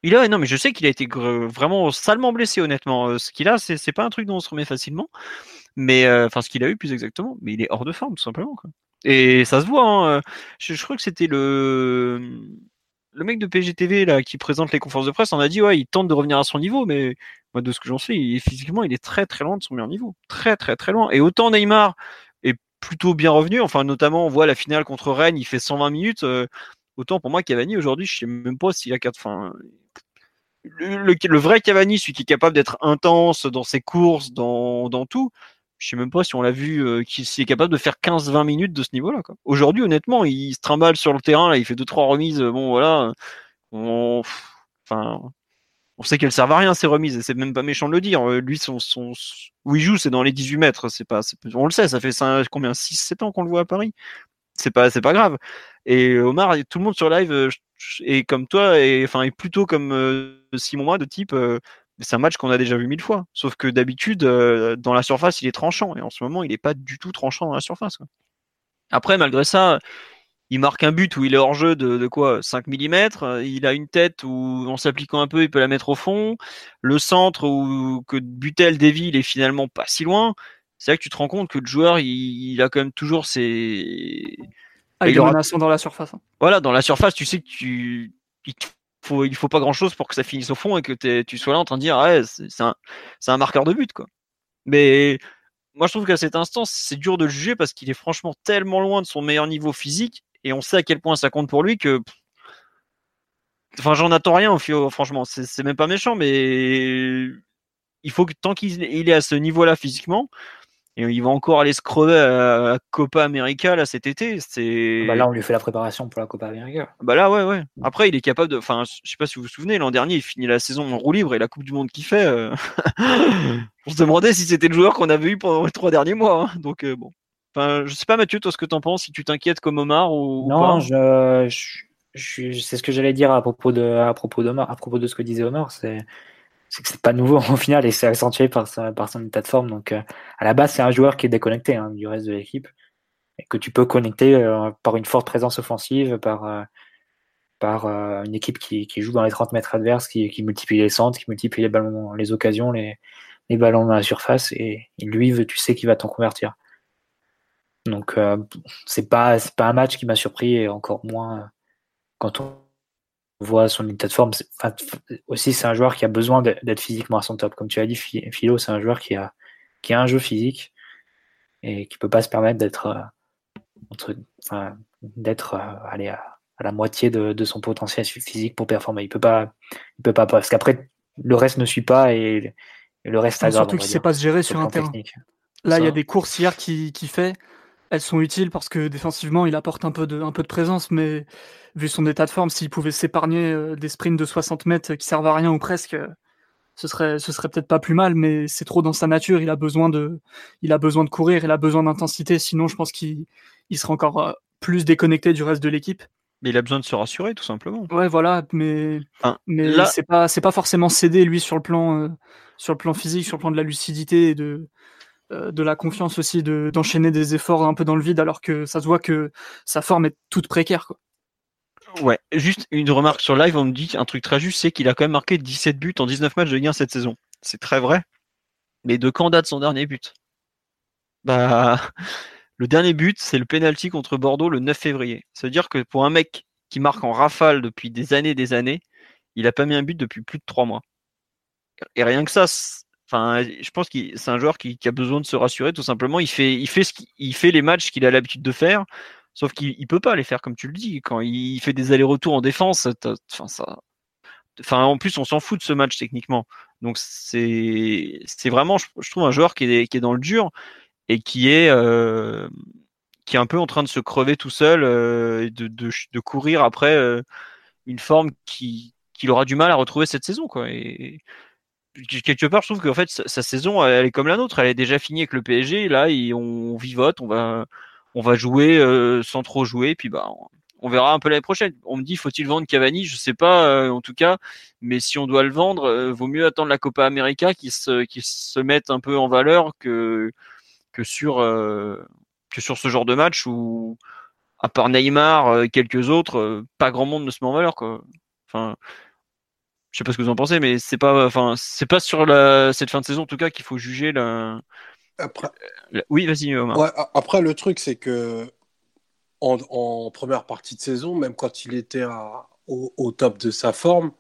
Il a, non, mais je sais qu'il a été vraiment salement blessé, honnêtement. Euh, ce qu'il a, c'est pas un truc dont on se remet facilement. Mais, euh, enfin, ce qu'il a eu plus exactement. Mais il est hors de forme, tout simplement. Quoi. Et ça se voit. Hein. Je, crois que c'était le le mec de PGTV qui présente les conférences de presse. On a dit ouais, il tente de revenir à son niveau, mais moi, de ce que j'en sais, physiquement, il est très très loin de son meilleur niveau. Très très très loin. Et autant Neymar plutôt bien revenu. Enfin, notamment, on voit la finale contre Rennes, il fait 120 minutes. Euh, autant pour moi, Cavani, aujourd'hui, je sais même pas s'il a 4. Enfin, le, vrai Cavani, celui qui est capable d'être intense dans ses courses, dans tout, je sais même pas si on l'a vu, euh, qu'il est capable de faire 15-20 minutes de ce niveau-là. Aujourd'hui, honnêtement, il se trimballe sur le terrain, là, il fait deux trois remises. Bon, voilà. enfin, on sait qu'elles servent à rien ces remises et c'est même pas méchant de le dire. Euh, lui, son, où il joue, c'est dans les 18 mètres. C'est pas, on le sait, ça fait combien 6-7 ans qu'on le voit à Paris. C'est pas, c'est pas grave. Et Omar, tout le monde sur live euh, est comme toi et enfin plutôt comme euh, Simon moi de type. C'est un match qu'on a déjà vu mille fois. Sauf que d'habitude, dans la surface, il est tranchant et en ce moment, il est pas du tout tranchant dans la surface. Après, malgré ça, il marque un but où il est hors jeu de, quoi 5 mm, il a une tête où en s'appliquant un peu, il peut la mettre au fond, le centre où que Butel dévie, il est finalement pas si loin. C'est là que tu te rends compte que le joueur, il, a quand même toujours ses ah, il, est menaçant dans la surface. Hein. Voilà, dans la surface, tu sais que tu il faut il faut pas grand chose pour que ça finisse au fond et que tu sois là en train de dire ouais, c'est un marqueur de but quoi. Mais moi je trouve qu'à cet instant c'est dur de le juger parce qu'il est franchement tellement loin de son meilleur niveau physique et on sait à quel point ça compte pour lui que. Enfin, j'en attends rien, franchement. C'est même pas méchant, mais il faut que tant qu'il est à ce niveau-là physiquement, et il va encore aller se crever à, Copa América là cet été. C'est. Bah là, on lui fait la préparation pour la Copa América. Bah là, ouais, ouais. Après, il est capable de. Enfin, je sais pas si vous vous souvenez, l'an dernier, il finit la saison en roue libre et la Coupe du Monde qu'il fait. Euh, on se demandait si c'était le joueur qu'on avait eu pendant les trois derniers mois. Hein. Donc euh, bon. Enfin, je sais pas, Mathieu, toi, ce que t'en penses, si tu t'inquiètes comme Omar ou, non, je, je, c'est ce que j'allais dire à propos de, à propos d'Omar, à propos de ce que disait Omar, c'est, c'est que c'est pas nouveau au final et c'est accentué par, par son état de forme. Donc, euh, à la base, c'est un joueur qui est déconnecté hein, du reste de l'équipe et que tu peux connecter euh, par une forte présence offensive, par, euh, par une équipe qui, qui, joue dans les 30 mètres adverses, qui, qui multiplie les centres, qui multiplie les ballons, les occasions, les, les ballons dans la surface et lui, tu sais qu'il va t'en convertir. Donc euh, c'est pas pas un match qui m'a surpris et encore moins euh, quand on voit son état de forme. aussi c'est un joueur qui a besoin d'être physiquement à son top. Comme tu as dit, Philo, c'est un joueur qui a qui a un jeu physique et qui peut pas se permettre d'être euh, d'être aller à, la moitié de, son potentiel physique pour performer. Il peut pas il peut pas parce qu'après le reste ne suit pas et, le reste aggrave. Surtout qu'il sait pas se gérer sur un terrain. Là, il y a des courses hier qui, qui fait elles sont utiles parce que défensivement, il apporte un peu de, un peu de présence, mais vu son état de forme, s'il pouvait s'épargner euh, des sprints de 60 mètres qui servent à rien ou presque, ce serait, ce serait peut-être pas plus mal, mais c'est trop dans sa nature. Il a besoin de, il a besoin de courir, il a besoin d'intensité. Sinon, je pense qu'il il serait encore euh, plus déconnecté du reste de l'équipe. Mais il a besoin de se rassurer, tout simplement. Ouais, voilà, mais, mais là... c'est pas, c'est pas forcément cédé lui sur le plan, euh, sur le plan physique, sur le plan de la lucidité et de, euh, de la confiance aussi de, d'enchaîner des efforts un peu dans le vide alors que ça se voit que sa forme est toute précaire. Quoi. Ouais, juste une remarque sur live, on me dit un truc très juste, c'est qu'il a quand même marqué 17 buts en 19 matchs de Ligue cette saison. C'est très vrai. Mais de quand date son dernier but? Bah, Le dernier but, c'est le penalty contre Bordeaux le 9 février. Ça veut dire que pour un mec qui marque en rafale depuis des années et des années, il n'a pas mis un but depuis plus de trois mois. Et rien que ça, enfin, je pense que c'est un joueur qui, a besoin de se rassurer tout simplement. Il fait, il fait, ce fait les matchs qu'il a l'habitude de faire, sauf qu'il ne peut pas les faire comme tu le dis. Quand il fait des allers-retours en défense, enfin, ça, enfin, en plus, on s'en fout de ce match techniquement. Donc c'est, vraiment, je, trouve, un joueur qui est, qui est dans le dur et qui est, euh, qui est un peu en train de se crever tout seul euh, et de, de, courir après euh, une forme qui qu'il aura du mal à retrouver cette saison quoi. Quelque part, je trouve qu'en fait sa, saison, elle est comme la nôtre, elle est déjà finie avec le PSG. Là, on, vivote, on va, on va jouer euh, sans trop jouer, puis bah on verra un peu l'année prochaine. On me dit faut-il vendre Cavani? Je sais pas en tout cas, mais si on doit le vendre, vaut mieux attendre la Copa América qui se qui se mette un peu en valeur que que sur euh, que sur ce genre de match où à part Neymar et euh, quelques autres, euh, pas grand monde ne se met en valeur quoi. Enfin, je sais pas ce que vous en pensez, mais c'est pas, enfin, c'est pas sur la, cette fin de saison en tout cas qu'il faut juger la. Après, oui, vas-y. Ouais, après, le truc c'est que en, en, première partie de saison, même quand il était à, au, au, top de sa forme,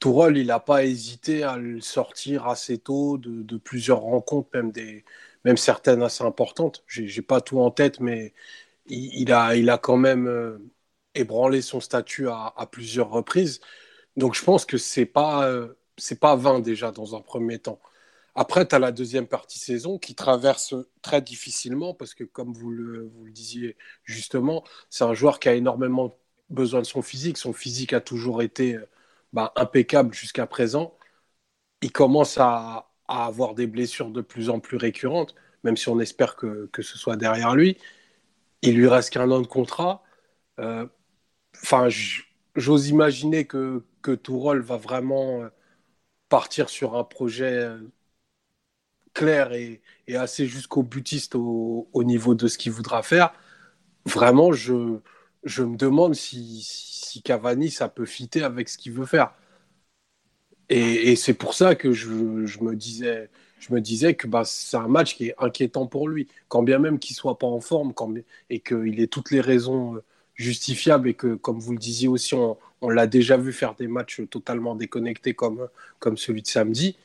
Tourelle, il n'a pas hésité à le sortir assez tôt de, de plusieurs rencontres, même des, même certaines assez importantes. Je n'ai pas tout en tête, mais il, a, il a quand même euh, ébranlé son statut à, plusieurs reprises. Donc je pense que ce n'est pas, euh, pas vain déjà dans un premier temps. Après, tu as la deuxième partie saison qui traverse très difficilement parce que, comme vous le, vous le disiez justement, c'est un joueur qui a énormément besoin de son physique. Son physique a toujours été euh, bah, impeccable jusqu'à présent. Il commence à, à avoir des blessures de plus en plus récurrentes, même si on espère que, que ce soit derrière lui. Il lui reste qu'un an de contrat. Euh, enfin, j'ose imaginer que, que Tourol va vraiment euh, partir sur un projet euh, clair et, assez jusqu'au butiste au, au, niveau de ce qu'il voudra faire. Vraiment, je, me demande si, Cavani, ça peut fitter avec ce qu'il veut faire. Et, c'est pour ça que je, me disais, que bah, c'est un match qui est inquiétant pour lui, quand bien même qu'il soit pas en forme, quand, et qu'il ait toutes les raisons justifiables et que, comme vous le disiez aussi, on, l'a déjà vu faire des matchs totalement déconnectés comme, comme celui de samedi.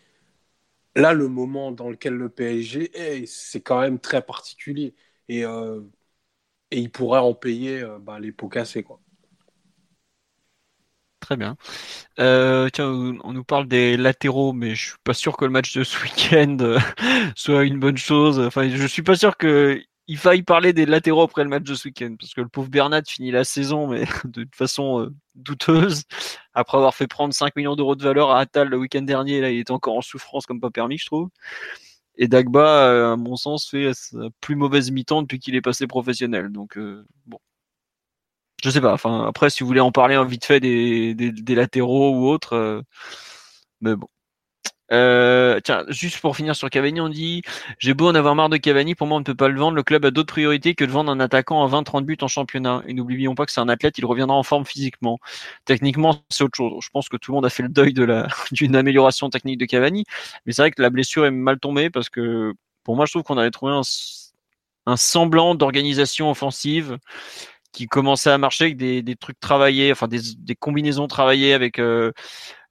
Là, le moment dans lequel le PSG est, c'est quand même très particulier. Et, euh, et il pourrait en payer euh, bah, les pots cassés. Quoi. Très bien. Euh, tiens, on nous parle des latéraux, mais je suis pas sûr que le match de ce week-end soit une bonne chose. Enfin, je suis pas sûr que il faille parler des latéraux après le match de ce week-end, parce que le pauvre Bernat finit la saison, mais de façon euh, douteuse, après avoir fait prendre 5 millions d'euros de valeur à Attal le week-end dernier. Là, il est encore en souffrance comme pas permis, je trouve. Et Dagba, à mon sens, fait sa plus mauvaise mi-temps depuis qu'il est passé professionnel. Donc, bon je sais pas. Enfin, après, si vous voulez en parler vite fait des, des, latéraux ou autres, euh, mais bon. Euh, tiens, juste pour finir sur Cavani, on dit j'ai beau en avoir marre de Cavani, pour moi on ne peut pas le vendre. Le club a d'autres priorités que de vendre un attaquant à 20-30 buts en championnat. Et n'oublions pas que c'est un athlète, il reviendra en forme physiquement. Techniquement, c'est autre chose. Je pense que tout le monde a fait le deuil d'une amélioration technique de Cavani, mais c'est vrai que la blessure est mal tombée parce que pour moi je trouve qu'on avait trouvé un, semblant d'organisation offensive qui commençait à marcher avec des, trucs travaillés, enfin des, des combinaisons travaillées avec euh,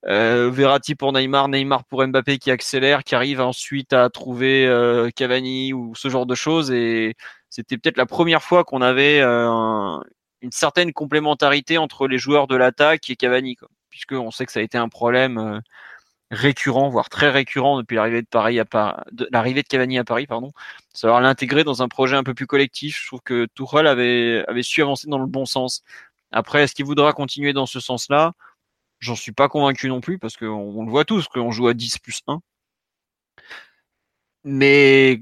euh, Verratti pour Neymar, Neymar pour Mbappé qui accélère, qui arrive ensuite à trouver euh, Cavani ou ce genre de choses. Et c'était peut-être la première fois qu'on avait euh, une certaine complémentarité entre les joueurs de l'attaque et Cavani, puisque on sait que ça a été un problème euh, récurrent, voire très récurrent depuis l'arrivée de Paris à Paris, l'arrivée de Cavani à Paris, pardon. Savoir l'intégrer dans un projet un peu plus collectif. Je trouve que Tourelle avait, avait su avancer dans le bon sens. Après, est-ce qu'il voudra continuer dans ce sens-là? J'en suis pas convaincu non plus parce qu'on on le voit tous qu'on joue à 10 plus 1. Mais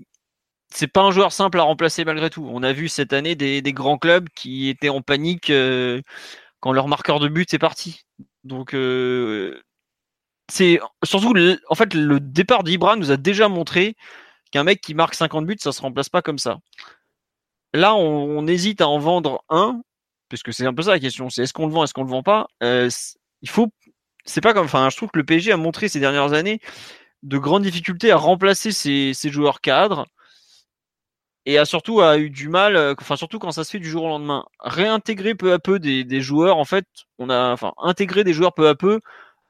c'est pas un joueur simple à remplacer malgré tout. On a vu cette année des, grands clubs qui étaient en panique euh, quand leur marqueur de but est parti. Donc euh, c'est surtout en fait le départ d'Ibra nous a déjà montré qu'un mec qui marque 50 buts, ça se remplace pas comme ça. Là, on, hésite à en vendre un, puisque c'est un peu ça la question. C'est est-ce qu'on le vend, est-ce qu'on le vend pas euh, Il faut, c'est pas comme, enfin, je trouve que le PSG a montré ces dernières années de grandes difficultés à remplacer ses, ses joueurs cadres. et a surtout a eu du mal, euh, enfin surtout quand ça se fait du jour au lendemain, réintégrer peu à peu des, joueurs. En fait, on a, enfin, intégré des joueurs peu à peu.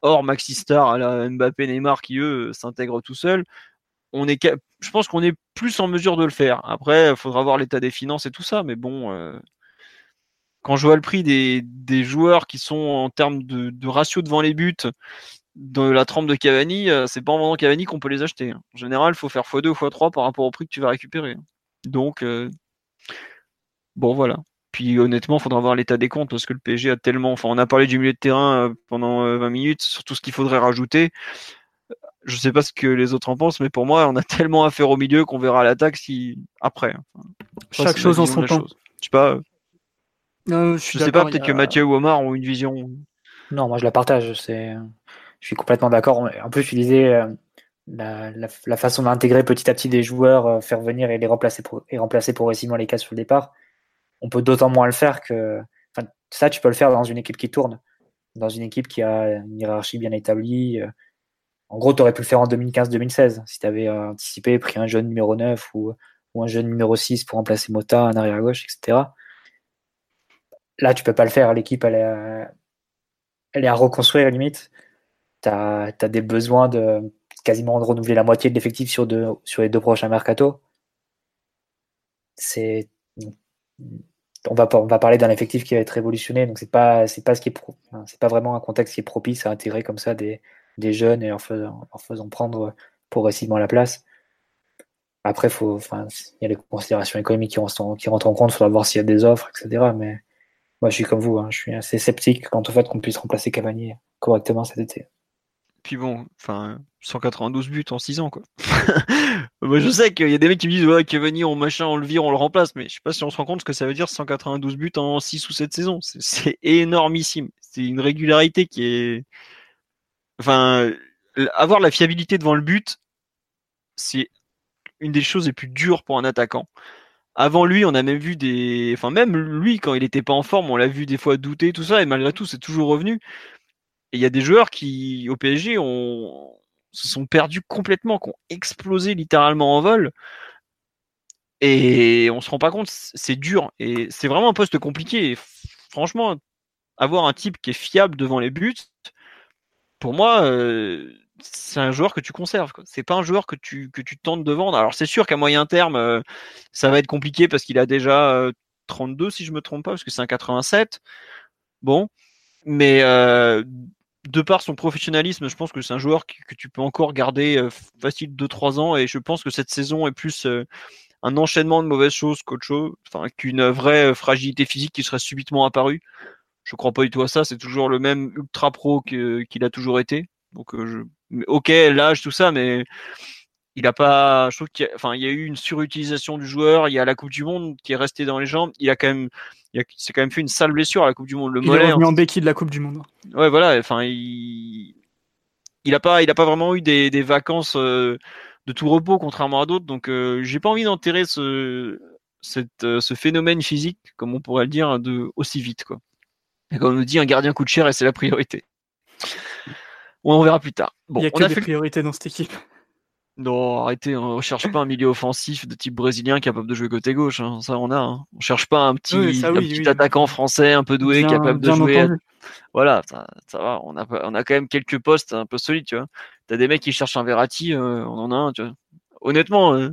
Or, Maxi Star, Mbappé, Neymar, qui eux s'intègrent tout seuls. On est, je pense qu'on est plus en mesure de le faire. Après, il faudra voir l'état des finances et tout ça, mais bon. Euh, quand je vois le prix des, des joueurs qui sont en termes de, de ratio devant les buts de la trempe de Cavani, euh, c'est pas en vendant Cavani qu'on peut les acheter. En général, il faut faire x2 ou x3 par rapport au prix que tu vas récupérer. Donc, euh, bon, voilà. Puis honnêtement, il faudra voir l'état des comptes parce que le PSG a tellement. Enfin, on a parlé du milieu de terrain euh, pendant 20 minutes sur tout ce qu'il faudrait rajouter. Je sais pas ce que les autres en pensent, mais pour moi, on a tellement à faire au milieu qu'on verra l'attaque si après. Chaque chose en son temps. Je sais pas. Je, sais pas, peut-être que Mathieu ou Omar ont une vision. Non, moi je la partage. C'est je suis complètement d'accord. En plus, tu disais euh, la, la, façon d'intégrer petit à petit des joueurs, euh, faire venir et les remplacer pour, et remplacer progressivement les cas sur le départ. On peut d'autant moins le faire que. Enfin, ça, tu peux le faire dans une équipe qui tourne, dans une équipe qui a une hiérarchie bien établie. Euh. En gros, tu aurais pu le faire en 2015-2016 si tu avais anticipé, pris un jeune numéro 9 ou, ou un jeune numéro 6 pour remplacer Mota, un arrière-gauche, etc. Là, tu peux pas le faire. L'équipe, elle est, elle est à reconstruire limite tu as, des besoins de quasiment de renouveler la moitié de l'effectif sur, sur les deux prochains mercato. On va, on va parler d'un effectif qui va être révolutionné, donc pas pas ce qui est c'est pas vraiment un contexte qui est propice à intégrer comme ça des, des jeunes et leur faisant, faisant prendre progressivement la place. Après, il y a les considérations économiques qui rentrent, qui rentrent en compte, il faudra voir s'il y a des offres, etc. Mais moi, je suis comme vous, hein, je suis assez sceptique quant au fait qu'on puisse remplacer Cavani correctement cet été. Puis bon, enfin, 192 buts en 6 ans, quoi. Moi, je sais qu'il y a des mecs qui me disent, ouais, Cavani, on on le vire, on le remplace, mais je sais pas si on se rend compte ce que ça veut dire 192 buts en 6 ou 7 saisons. C'est énormissime. C'est une régularité qui est. Enfin, avoir la fiabilité devant le but, c'est une des choses les plus dures pour un attaquant. Avant lui, on a même vu des. Enfin, même lui, quand il était pas en forme, on l'a vu des fois douter, tout ça, et malgré tout, c'est toujours revenu. Et il y a des joueurs qui, au PSG, ont, se sont perdus complètement, qui ont explosé littéralement en vol. Et on se rend pas compte, c'est dur. Et c'est vraiment un poste compliqué. franchement, avoir un type qui est fiable devant les buts, pour moi, euh, c'est un joueur que tu conserves. C'est pas un joueur que tu, tentes de vendre. Alors c'est sûr qu'à moyen terme, euh, ça va être compliqué parce qu'il a déjà 32, euh, si je me trompe pas, parce que c'est un 87. Bon. Mais de par son professionnalisme, je pense que c'est un joueur que, tu peux encore garder euh, facile 2-3 ans et je pense que cette saison est plus euh, un enchaînement de mauvaises choses qu'autre chose, enfin qu'une vraie fragilité physique qui serait subitement apparue. Je crois pas du tout à ça, c'est toujours le même ultra pro qu'il a toujours été. Donc euh, je... ok l'âge tout ça, mais il a pas, je trouve qu'il y a, enfin, il y a eu une surutilisation du joueur. Il y a la Coupe du Monde qui est restée dans les jambes. Il a quand même, il s'est quand même fait une sale blessure à la Coupe du Monde. Le il est revenu en béquille de la Coupe du Monde. Ouais, voilà. Enfin, il, il a pas, il a pas vraiment eu des, des vacances euh, de tout repos contrairement à d'autres. Donc, euh, j'ai pas envie d'enterrer ce, cette, euh, ce phénomène physique, comme on pourrait le dire, de aussi vite, quoi. Et comme on nous dit, un gardien coûte cher et c'est la priorité. On verra plus tard. Bon, il y a que des priorités dans cette équipe. Non, arrêtez, hein. on cherche pas un milieu offensif de type brésilien capable de jouer côté gauche. Hein. Ça, on a. Hein. On cherche pas un petit, petit attaquant français un peu doué capable de jouer. Voilà, ça, ça, va. On a, on a quand même quelques postes un peu solides, tu vois. T'as des mecs qui cherchent un Verratti, euh, on en a un, tu vois. Honnêtement, euh,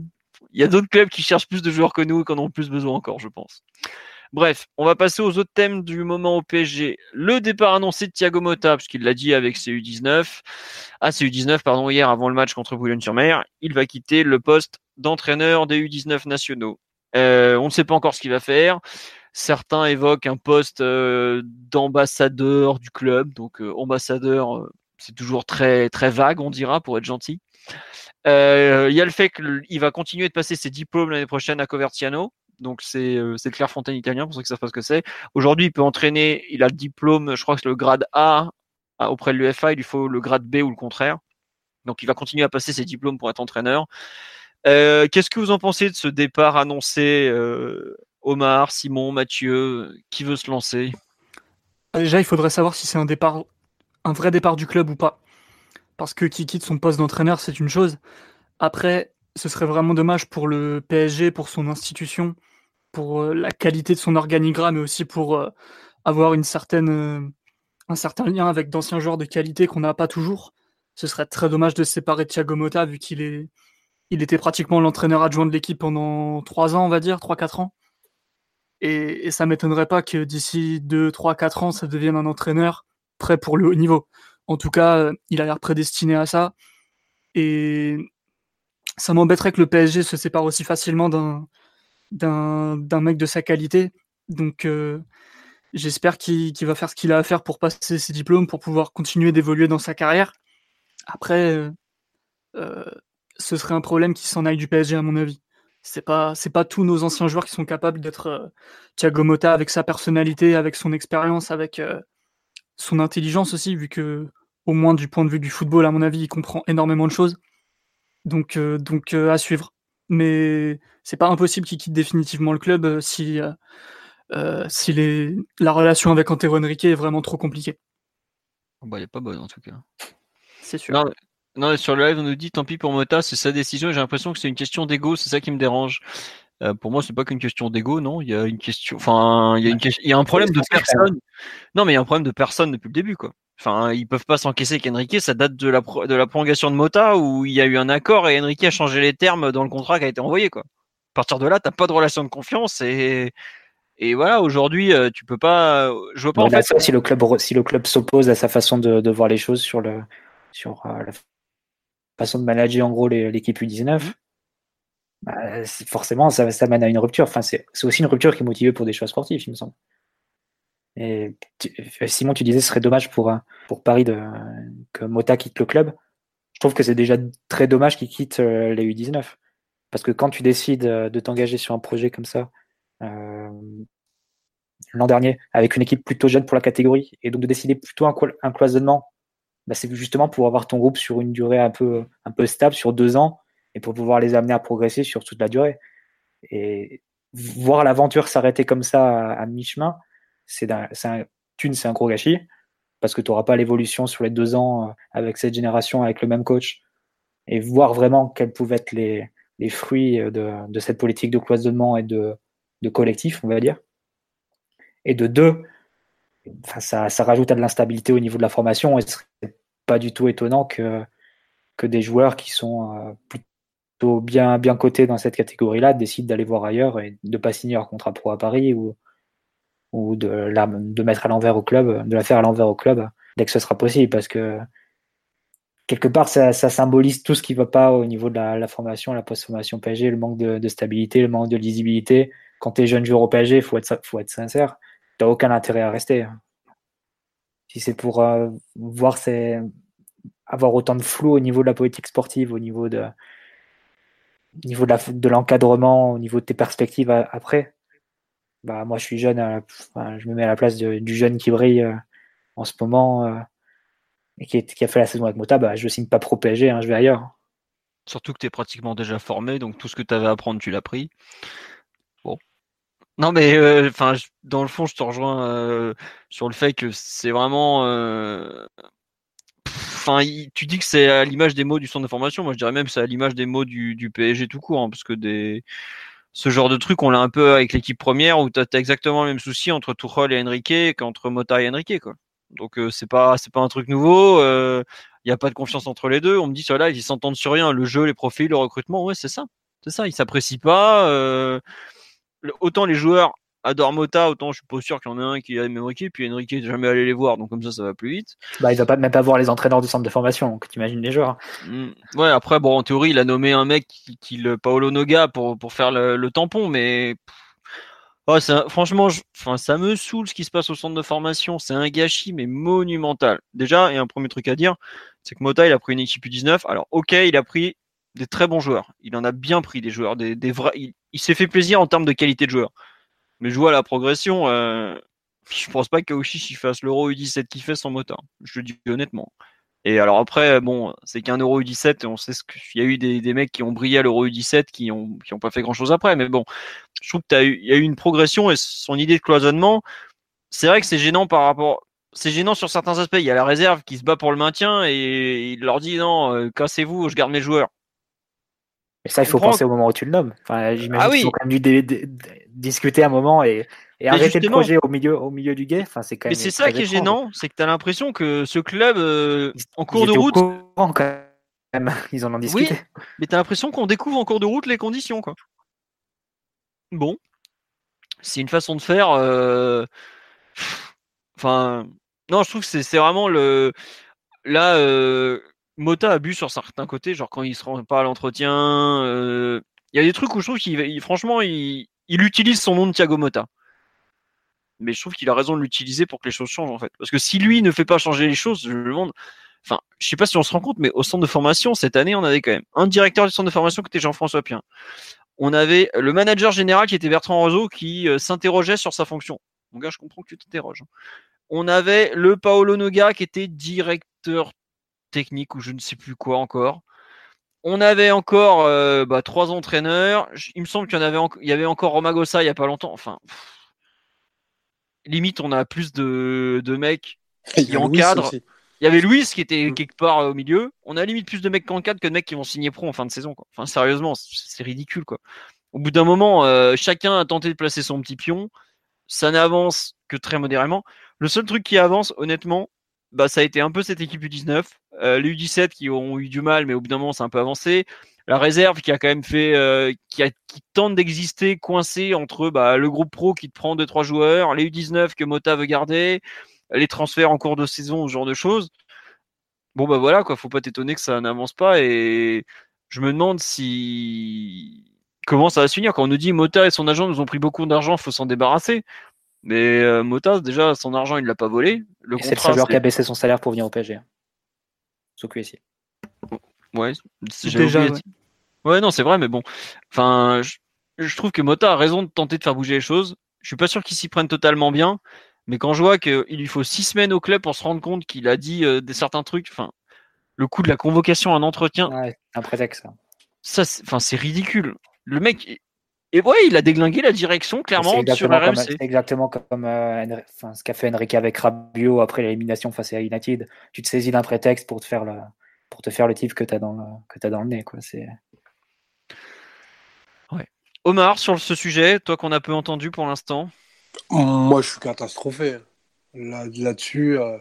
il y a d'autres clubs qui cherchent plus de joueurs que nous et qui en ont plus besoin encore, je pense. Bref, on va passer aux autres thèmes du moment au PSG. Le départ annoncé de Thiago Motta, puisqu'il l'a dit avec ses U19, ah c'est U19 pardon hier avant le match contre Boulogne-sur-Mer, il va quitter le poste d'entraîneur des U19 nationaux. Euh, on ne sait pas encore ce qu'il va faire. Certains évoquent un poste euh, d'ambassadeur du club, donc euh, ambassadeur, c'est toujours très vague, on dira, pour être gentil. Il y a le fait qu'il va continuer de passer ses diplômes l'année prochaine à Coverciano, donc c'est euh, le Fontaine italien pour ceux qui savent pas ce que c'est. Aujourd'hui, il peut entraîner, il a le diplôme, je crois que c'est le grade A auprès de l'UFA, il lui faut le grade B ou le contraire. Donc il va continuer à passer ses diplômes pour être entraîneur. Euh, qu'est-ce que vous en pensez de ce départ annoncé euh, Omar, Simon, Mathieu, qui veut se lancer? Déjà, il faudrait savoir si c'est un départ, un vrai départ du club ou pas. Parce que qui quitte son poste d'entraîneur, c'est une chose. Après, ce serait vraiment dommage pour le PSG, pour son institution, pour euh, la qualité de son organigramme, mais aussi pour euh, avoir une certaine, euh, un certain lien avec d'anciens joueurs de qualité qu'on n'a pas toujours. Ce serait très dommage de séparer Thiago Motta, vu qu'il est, il était pratiquement l'entraîneur adjoint de l'équipe pendant trois ans, on va dire, trois quatre ans. Et, et ça m'étonnerait pas que d'ici 2, 3, 4 ans, ça devienne un entraîneur prêt pour le haut niveau. En tout cas, il a l'air prédestiné à ça. Et ça m'embêterait que le PSG se sépare aussi facilement d'un d'un mec de sa qualité. Donc euh, j'espère qu'il va faire ce qu'il a à faire pour passer ses diplômes, pour pouvoir continuer d'évoluer dans sa carrière. Après, euh, euh, ce serait un problème qui s'en aille du PSG à mon avis. C'est pas c'est pas tous nos anciens joueurs qui sont capables d'être Thiago Motta avec sa personnalité, avec son expérience, avec son intelligence aussi, vu que au moins du point de vue du football, à mon avis, il comprend énormément de choses. Donc, euh, donc euh, à suivre. Mais c'est pas impossible qu'il quitte définitivement le club euh, si, si les, la relation avec Antero Henrique est vraiment trop compliquée. Bah, elle est pas bonne en tout cas. C'est sûr. Non, sur le live, on nous dit tant pis pour Mota, c'est sa décision. J'ai l'impression que c'est une question d'ego, c'est ça qui me dérange. pour moi, c'est pas qu'une question d'ego, non. Il y a une question, enfin, il y a une il y a un problème de personne. Non, mais il y a un problème de personne depuis le début, quoi. Enfin, ils peuvent pas s'encaisser qu'Enrique, ça date de la, de la prolongation de Mota où il y a eu un accord et Enrique a changé les termes dans le contrat qui a été envoyé. Quoi. À partir de là, t'as pas de relation de confiance et, et voilà, aujourd'hui, euh, tu peux pas. Je vois pas en fait. si le club si le club s'oppose à sa façon de, de, voir les choses sur le sur euh, la façon de manager en gros l'équipe U19, bah, forcément ça, ça mène à une rupture. Enfin, c'est aussi une rupture qui est motivée pour des choix sportifs, il me semble. Et euh, Simon, tu disais ce serait dommage pour, euh, Paris que Mota quitte le club. Je trouve que c'est déjà très dommage qu'il quitte euh, les U19. Parce que quand tu décides de t'engager sur un projet comme ça, l'an dernier, avec une équipe plutôt jeune pour la catégorie, et donc de décider plutôt un, cloisonnement, bah c'est justement pour avoir ton groupe sur une durée un peu stable, sur deux ans, et pour pouvoir les amener à progresser sur toute la durée. Et voir l'aventure s'arrêter comme ça à mi-chemin, c'est un, thune, c'est un gros gâchis parce que tu n'auras pas l'évolution sur les deux ans euh, avec cette génération, avec le même coach, et voir vraiment quels pouvaient être les, les fruits euh, de, cette politique de cloisonnement et de, de, collectif, on va dire. Et de deux, enfin, ça, ça rajoute à de l'instabilité au niveau de la formation, et ce serait pas du tout étonnant que, que des joueurs qui sont euh, plutôt bien, bien cotés dans cette catégorie-là décident d'aller voir ailleurs et de pas signer leur contrat pro à Paris ou, ou de, la, de mettre à l'envers au club, de la faire à l'envers au club dès que ce sera possible, parce que quelque part, ça, symbolise tout ce qui ne va pas au niveau de la, formation, la post-formation PSG, le manque de, stabilité, le manque de lisibilité. Quand tu es jeune joueur au PSG, il faut être, faut être sincère, tu n'as aucun intérêt à rester. Si c'est pour euh, voir avoir autant de flou au niveau de la politique sportive, au niveau de, niveau de l'encadrement, au niveau de tes perspectives après, bah, moi je suis jeune, je me mets à la place du jeune qui brille euh, en ce moment euh, et qui, a fait la saison avec Mota, bah, je signe pas pro PSG, hein, je vais ailleurs. Surtout que tu es pratiquement déjà formé, donc tout ce que tu avais à apprendre, tu l'as pris. Bon. Non, mais euh, enfin, dans le fond, je te rejoins sur le fait que c'est vraiment. Enfin, tu dis que c'est à l'image des mots du centre de formation. Moi, je dirais même que c'est à l'image des mots du, du PSG tout court, hein, parce que des ce genre de truc, on l'a un peu avec l'équipe première où tu exactement le même souci entre Tuchel et Enrique qu'entre Mota et Enrique. Quoi. Donc euh, c'est pas c'est pas un truc nouveau. Il euh, n'y a pas de confiance entre les deux. On me dit sur là, ils s'entendent sur rien. Le jeu, les profils, le recrutement, ouais, c'est ça. C'est ça. Ils s'apprécient pas. Euh, autant les joueurs adore Mota, autant je suis pas sûr qu'il y en ait un qui a même Enrique, puis Enrique n'est jamais allé les voir, donc comme ça, ça va plus vite. Bah, il va pas même pas voir les entraîneurs du centre de formation, donc imagines les joueurs. Mmh. Ouais, après, bon, en théorie, il a nommé un mec qui, le Paolo Noga pour, pour faire le, tampon, mais franchement, enfin, ça me saoule ce qui se passe au centre de formation. C'est un gâchis, mais monumental. Déjà, et un premier truc à dire, c'est que Mota, il a pris une équipe U19. Alors, ok, il a pris des très bons joueurs. Il en a bien pris des joueurs, des, des vrais. il s'est fait plaisir en termes de qualité de joueurs. Mais je vois la progression. Euh, je pense pas qu'Aoshish fasse l'Euro U17 qui fait sans moteur. Je le dis honnêtement. Et alors après, bon, c'est qu'un Euro U17 et on sait ce qu'il y a eu des, mecs qui ont brillé à l'Euro U17 qui ont, qui ont pas fait grand chose après. Mais bon, je trouve qu'il y a eu une progression et son idée de cloisonnement, c'est vrai que c'est gênant par rapport, c'est gênant sur certains aspects. Il y a la réserve qui se bat pour le maintien et il leur dit non, euh, cassez-vous, je garde mes joueurs. Et ça, il faut penser au moment où tu le nommes. Enfin, j'imagine Ah oui. qu'ils ont quand même dû dé- dé- dé- discuter un moment et, et arrêter le projet au milieu, au milieu du guet. Enfin, c'est quand Mais même c'est ça qui est gênant, c'est que tu as l'impression que ce club, euh, en Ils cours de route, courant quand même. Ils en ont discuté. mais tu as l'impression qu'on découvre en cours de route les conditions. Quoi. Bon, c'est une façon de faire. euh, Enfin, non, je trouve que c'est vraiment le. Là, euh, Mota abuse sur certains côtés, genre quand il se rend pas à l'entretien. euh, Il y a des trucs où je trouve qu'il, il- franchement, il, il utilise son nom de Thiago Mota. Mais je trouve qu'il a raison de l'utiliser pour que les choses changent en fait. Parce que si lui ne fait pas changer les choses, je me demande. Enfin, je sais pas si on se rend compte, mais au centre de formation, cette année, on avait quand même un directeur du centre de formation qui était Jean-François Pien. On avait le manager général qui était Bertrand Roseau qui euh, s'interrogeait sur sa fonction. Mon gars, je comprends que tu t'interroges. hein. On avait le Paolo Noga qui était directeur technique ou je ne sais plus quoi encore. On avait encore euh, bah, trois entraîneurs. Il me semble qu'il y en avait, en- il y avait encore Romagosa il y a pas longtemps. Enfin, pff. limite, on a plus de, de mecs. Il y a Qui Louis encadre. aussi. Il y avait Luis qui était Mm. quelque part au milieu. On a limite plus de mecs qu'en cadre que de mecs qui vont signer pro en fin de saison. Quoi. Enfin, sérieusement, c'est c'est ridicule. Quoi. Au bout d'un moment, euh, chacun a tenté de placer son petit pion. Ça n'avance que très modérément. Le seul truc qui avance, honnêtement, bah, ça a été un peu cette équipe U19. Euh, les U17 qui ont eu du mal, mais au bout d'un moment, c'est un peu avancé. La réserve qui a quand même fait, euh, qui, a, qui tente d'exister coincé entre bah, le groupe pro qui te prend deux trois joueurs, les U19 que Mota veut garder, les transferts en cours de saison, ce genre de choses. Bon bah voilà quoi, faut pas t'étonner que ça n'avance pas et je me demande si comment ça va se finir quand on nous dit Mota et son agent nous ont pris beaucoup d'argent, faut s'en débarrasser. Mais euh, Mota déjà son argent il l'a pas volé. Le c'est le seul joueur qui a baissé son salaire pour venir au PSG. Sous QSI. Ouais, c'est- Déjà, oublié. ouais. Ouais, non, c'est vrai, mais bon. Enfin, je, je trouve que Mota a raison de tenter de faire bouger les choses. Je suis pas sûr qu'il s'y prenne totalement bien, mais quand je vois qu'il lui faut six semaines au club pour se rendre compte qu'il a dit euh, des certains trucs, enfin, le coup de la convocation à un entretien, Ouais, un prétexte. ça. ça, c'est- enfin, c'est ridicule. Le mec, et ouais, il a déglingué la direction clairement sur RMC. c'est exactement comme euh, enfin, ce qu'a fait Enrique avec Rabiot après l'élimination face à United. Tu te saisis d'un prétexte pour te faire le, pour te faire le type que tu as, dans le, que t'as dans le nez. Quoi. C'est... Omar, sur ce sujet, toi qu'on a peu entendu pour l'instant. Moi, je suis catastrophé. Là, là-dessus, euh,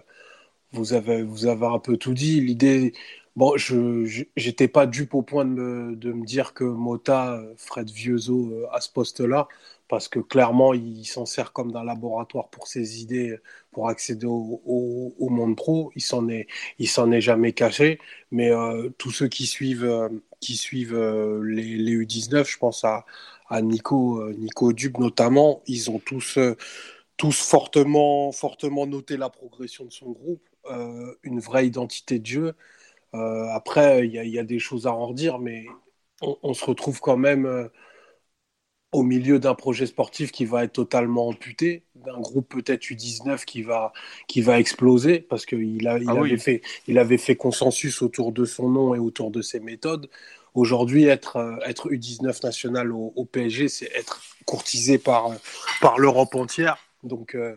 vous avez, vous avez un peu tout dit. L'idée, bon, je, j'étais pas dupe au point de me, de me dire que Mota euh, ferait de vieux os euh, à ce poste-là, parce que clairement, il s'en sert comme d'un laboratoire pour ses idées, pour accéder au, au- monde pro. Il s'en est, s'en est jamais caché. Mais euh, tous ceux qui suivent, qui suivent les, les U19, je pense à, à Nico, Nico Dub notamment, ils ont tous, tous fortement, fortement noté la progression de son groupe, une vraie identité de jeu. Euh, après, il y, a- il y a des choses à en redire, mais on, on se retrouve quand même euh, au milieu d'un projet sportif qui va être totalement amputé, d'un groupe peut-être U19 qui va, qui va exploser, parce qu'il a, il Ah oui. avait, fait, il avait fait consensus autour de son nom et autour de ses méthodes. Aujourd'hui, être, euh, être U19 national au, au PSG, c'est être courtisé par, par l'Europe entière. Donc, euh,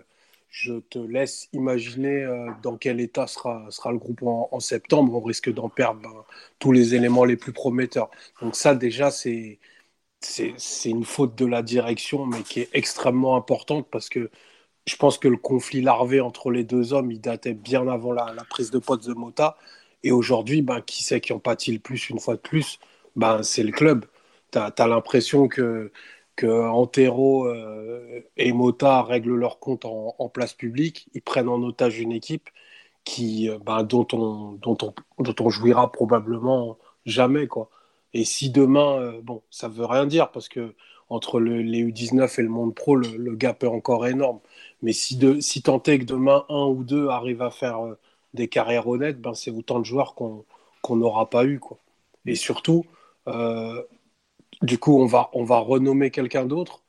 je te laisse imaginer euh, dans quel état sera, sera le groupe en, septembre. On risque d'en perdre ben, tous les éléments les plus prometteurs. Donc, ça, déjà, c'est une faute de la direction, mais qui est extrêmement importante parce que je pense que le conflit larvé entre les deux hommes, il datait bien avant la, la prise de poste de Mota. Et aujourd'hui, ben, qui c'est qui en pâtit le plus une fois de plus? Ben, C'est le club. Tu as, l'impression que, que Antero euh, et Mota règlent leur compte en, place publique. Ils prennent en otage une équipe qui, euh, ben, dont, on, dont, on, dont on jouira probablement jamais. Quoi. Et si demain, euh, bon, ça veut rien dire parce que entre le- les U19 et le monde pro, le, le gap est encore énorme. Mais si, de, si tant est que demain, un ou deux arrivent à faire des carrières honnêtes, ben, c'est autant de joueurs qu'on qu'on n'aura pas eu. Quoi. Et surtout, du coup, on va, on va renommer quelqu'un d'autre.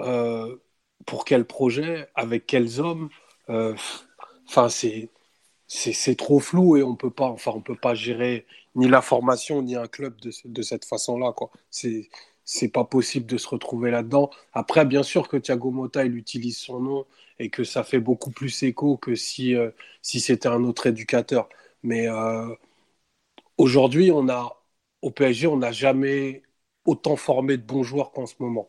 Euh, pour quel projet Avec quels hommes Euh, Enfin, c'est c'est trop flou et on peut pas enfin on peut pas gérer ni la formation ni un club de, de cette façon-là quoi c'est c'est pas possible de se retrouver là-dedans après bien sûr que Thiago Motta il utilise son nom et que ça fait beaucoup plus écho que si euh, si c'était un autre éducateur mais aujourd'hui on a au PSG on n'a jamais autant formé de bons joueurs qu'en ce moment.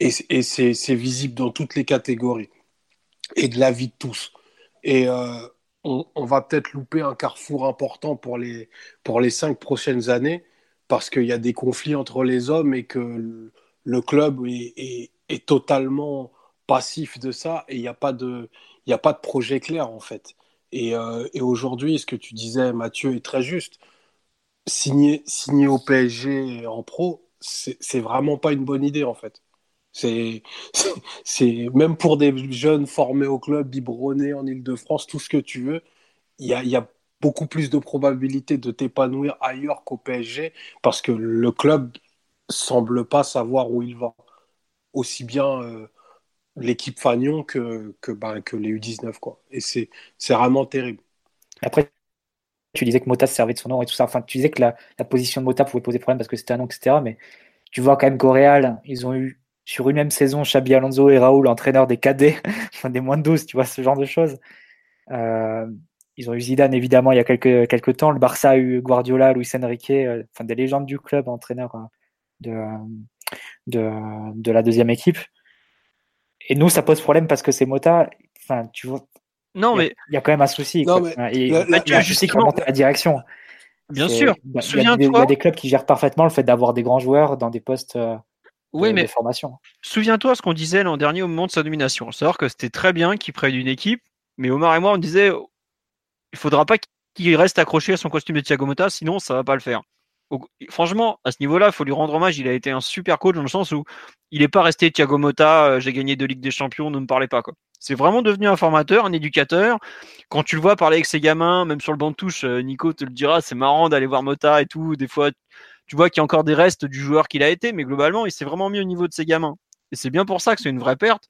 Et, c'est visible dans toutes les catégories et de la vie de tous. Et euh, on, va peut-être louper un carrefour important pour les, pour les cinq prochaines années parce qu'il y a des conflits entre les hommes et que le, club est, est, totalement passif de ça et il n'y a, pas de, a pas de projet clair en fait. Et, euh, et aujourd'hui, ce que tu disais, Mathieu, est très juste. Signer, signer au PSG en pro, c'est vraiment pas une bonne idée en fait. C'est, même pour des jeunes formés au club, biberonnés en Ile-de-France, tout ce que tu veux, il y a, y a, beaucoup plus de probabilité de t'épanouir ailleurs qu'au PSG parce que le club semble pas savoir où il va. Aussi bien euh, l'équipe Fagnon que, que, ben, que les U19. Quoi. Et c'est vraiment terrible. Après, tu disais que Mota se servait de son nom et tout ça. Enfin, tu disais que la, position de Mota pouvait poser problème parce que c'était un nom, etc. Mais tu vois quand même qu'au Real, ils ont eu sur une même saison, Xabi Alonso et Raoul, entraîneurs des cadets, enfin des moins de 12, tu vois, ce genre de choses. Euh, ils ont eu Zidane, évidemment, il y a quelques, temps. Le Barça a eu Guardiola, Luis Enrique, euh, enfin des légendes du club, entraîneurs euh, de, de, la deuxième équipe. Et nous, ça pose problème parce que c'est Mota. Enfin, tu vois. Non, mais. Il y a quand même un souci. Non, mais il y a un souci qui remonte à la direction. Bien sûr. Il y, a des clubs qui gèrent parfaitement le fait d'avoir des grands joueurs dans des postes oui, mais formation. Souviens-toi ce qu'on disait l'an dernier au moment de sa nomination. C'est-à-dire que c'était très bien qu'il prenne une équipe, mais Omar et moi, on disait il faudra pas qu'il reste accroché à son costume de Thiago Motta, sinon ça va pas le faire. franchement, à ce niveau-là, il faut lui rendre hommage. Il a été un super coach dans le sens où il n'est pas resté Thiago Motta, euh, j'ai gagné deux Ligues des Champions, ne me parlez pas. quoi. C'est vraiment devenu un formateur, un éducateur. Quand tu le vois parler avec ses gamins, même sur le banc de touche, euh, Nico te le dira, c'est marrant d'aller voir Motta et tout. Des fois, tu vois qu'il y a encore des restes du joueur qu'il a été, mais globalement, il s'est vraiment mis au niveau de ses gamins. Et c'est bien pour ça que c'est une vraie perte.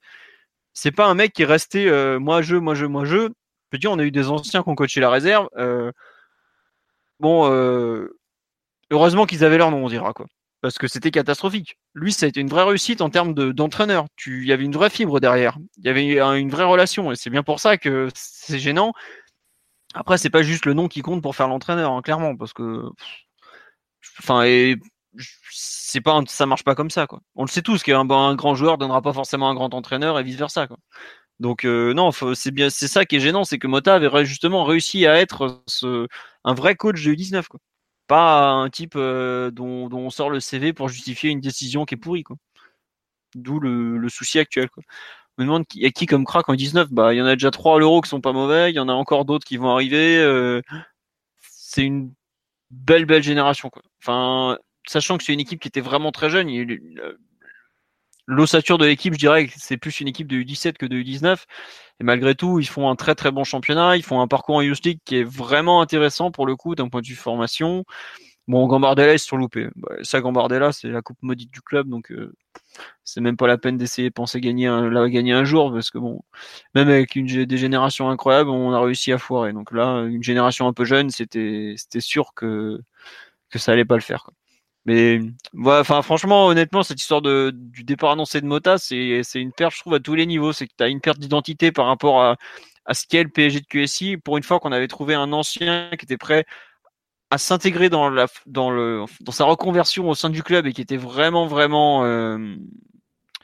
C'est pas un mec qui est resté euh, moi je, moi je, moi je. Je dis, on a eu des anciens qui ont coaché la réserve. Euh, bon, euh, heureusement qu'ils avaient leur nom, on dira quoi. Parce que c'était catastrophique. Lui, ça a été une vraie réussite en termes d'entraîneur. il y avait une vraie fibre derrière. Il y avait une vraie relation. Et c'est bien pour ça que c'est gênant. Après, c'est pas juste le nom qui compte pour faire l'entraîneur, hein, clairement, parce que Enfin, et c'est pas, ça marche pas comme ça, quoi. On le sait tous qu'un un grand joueur donnera pas forcément un grand entraîneur et vice versa, quoi. Donc euh, non, c'est bien, c'est ça qui est gênant, c'est que Mota avait justement réussi à être un vrai coach de U19, quoi. Pas un type euh, dont, on sort le CV pour justifier une décision qui est pourrie, quoi. D'où le, souci actuel. On me demande y a qui comme crack en 19 Bah, il y en a déjà trois à l'euro qui sont pas mauvais, il y en a encore d'autres qui vont arriver. Euh, c'est une belle belle génération. Enfin, sachant que c'est une équipe qui était vraiment très jeune, l'ossature de l'équipe, je dirais que c'est plus une équipe de U17 que de U19. Et malgré tout, ils font un très très bon championnat. Ils font un parcours en Youth League qui est vraiment intéressant pour le coup d'un point de vue formation. Bon, Gambardella, ils se sont loupés. Ça, Gambardella, c'est la coupe maudite du club, donc euh, c'est même pas la peine d'essayer de penser gagner un, là, gagner un jour, parce que bon, même avec une, des générations incroyables, on a réussi à foirer. Donc là, une génération un peu jeune, c'était c'était sûr que que ça allait pas le faire. Quoi. Mais enfin franchement, honnêtement, cette histoire de, du départ annoncé de Mota, c'est une perte, je trouve, à tous les niveaux. C'est que tu as une perte d'identité par rapport à, à ce qu'est le PSG de QSI. Pour une fois qu'on avait trouvé un ancien qui était prêt à s'intégrer dans dans dans sa reconversion au sein du club et qui était vraiment vraiment euh,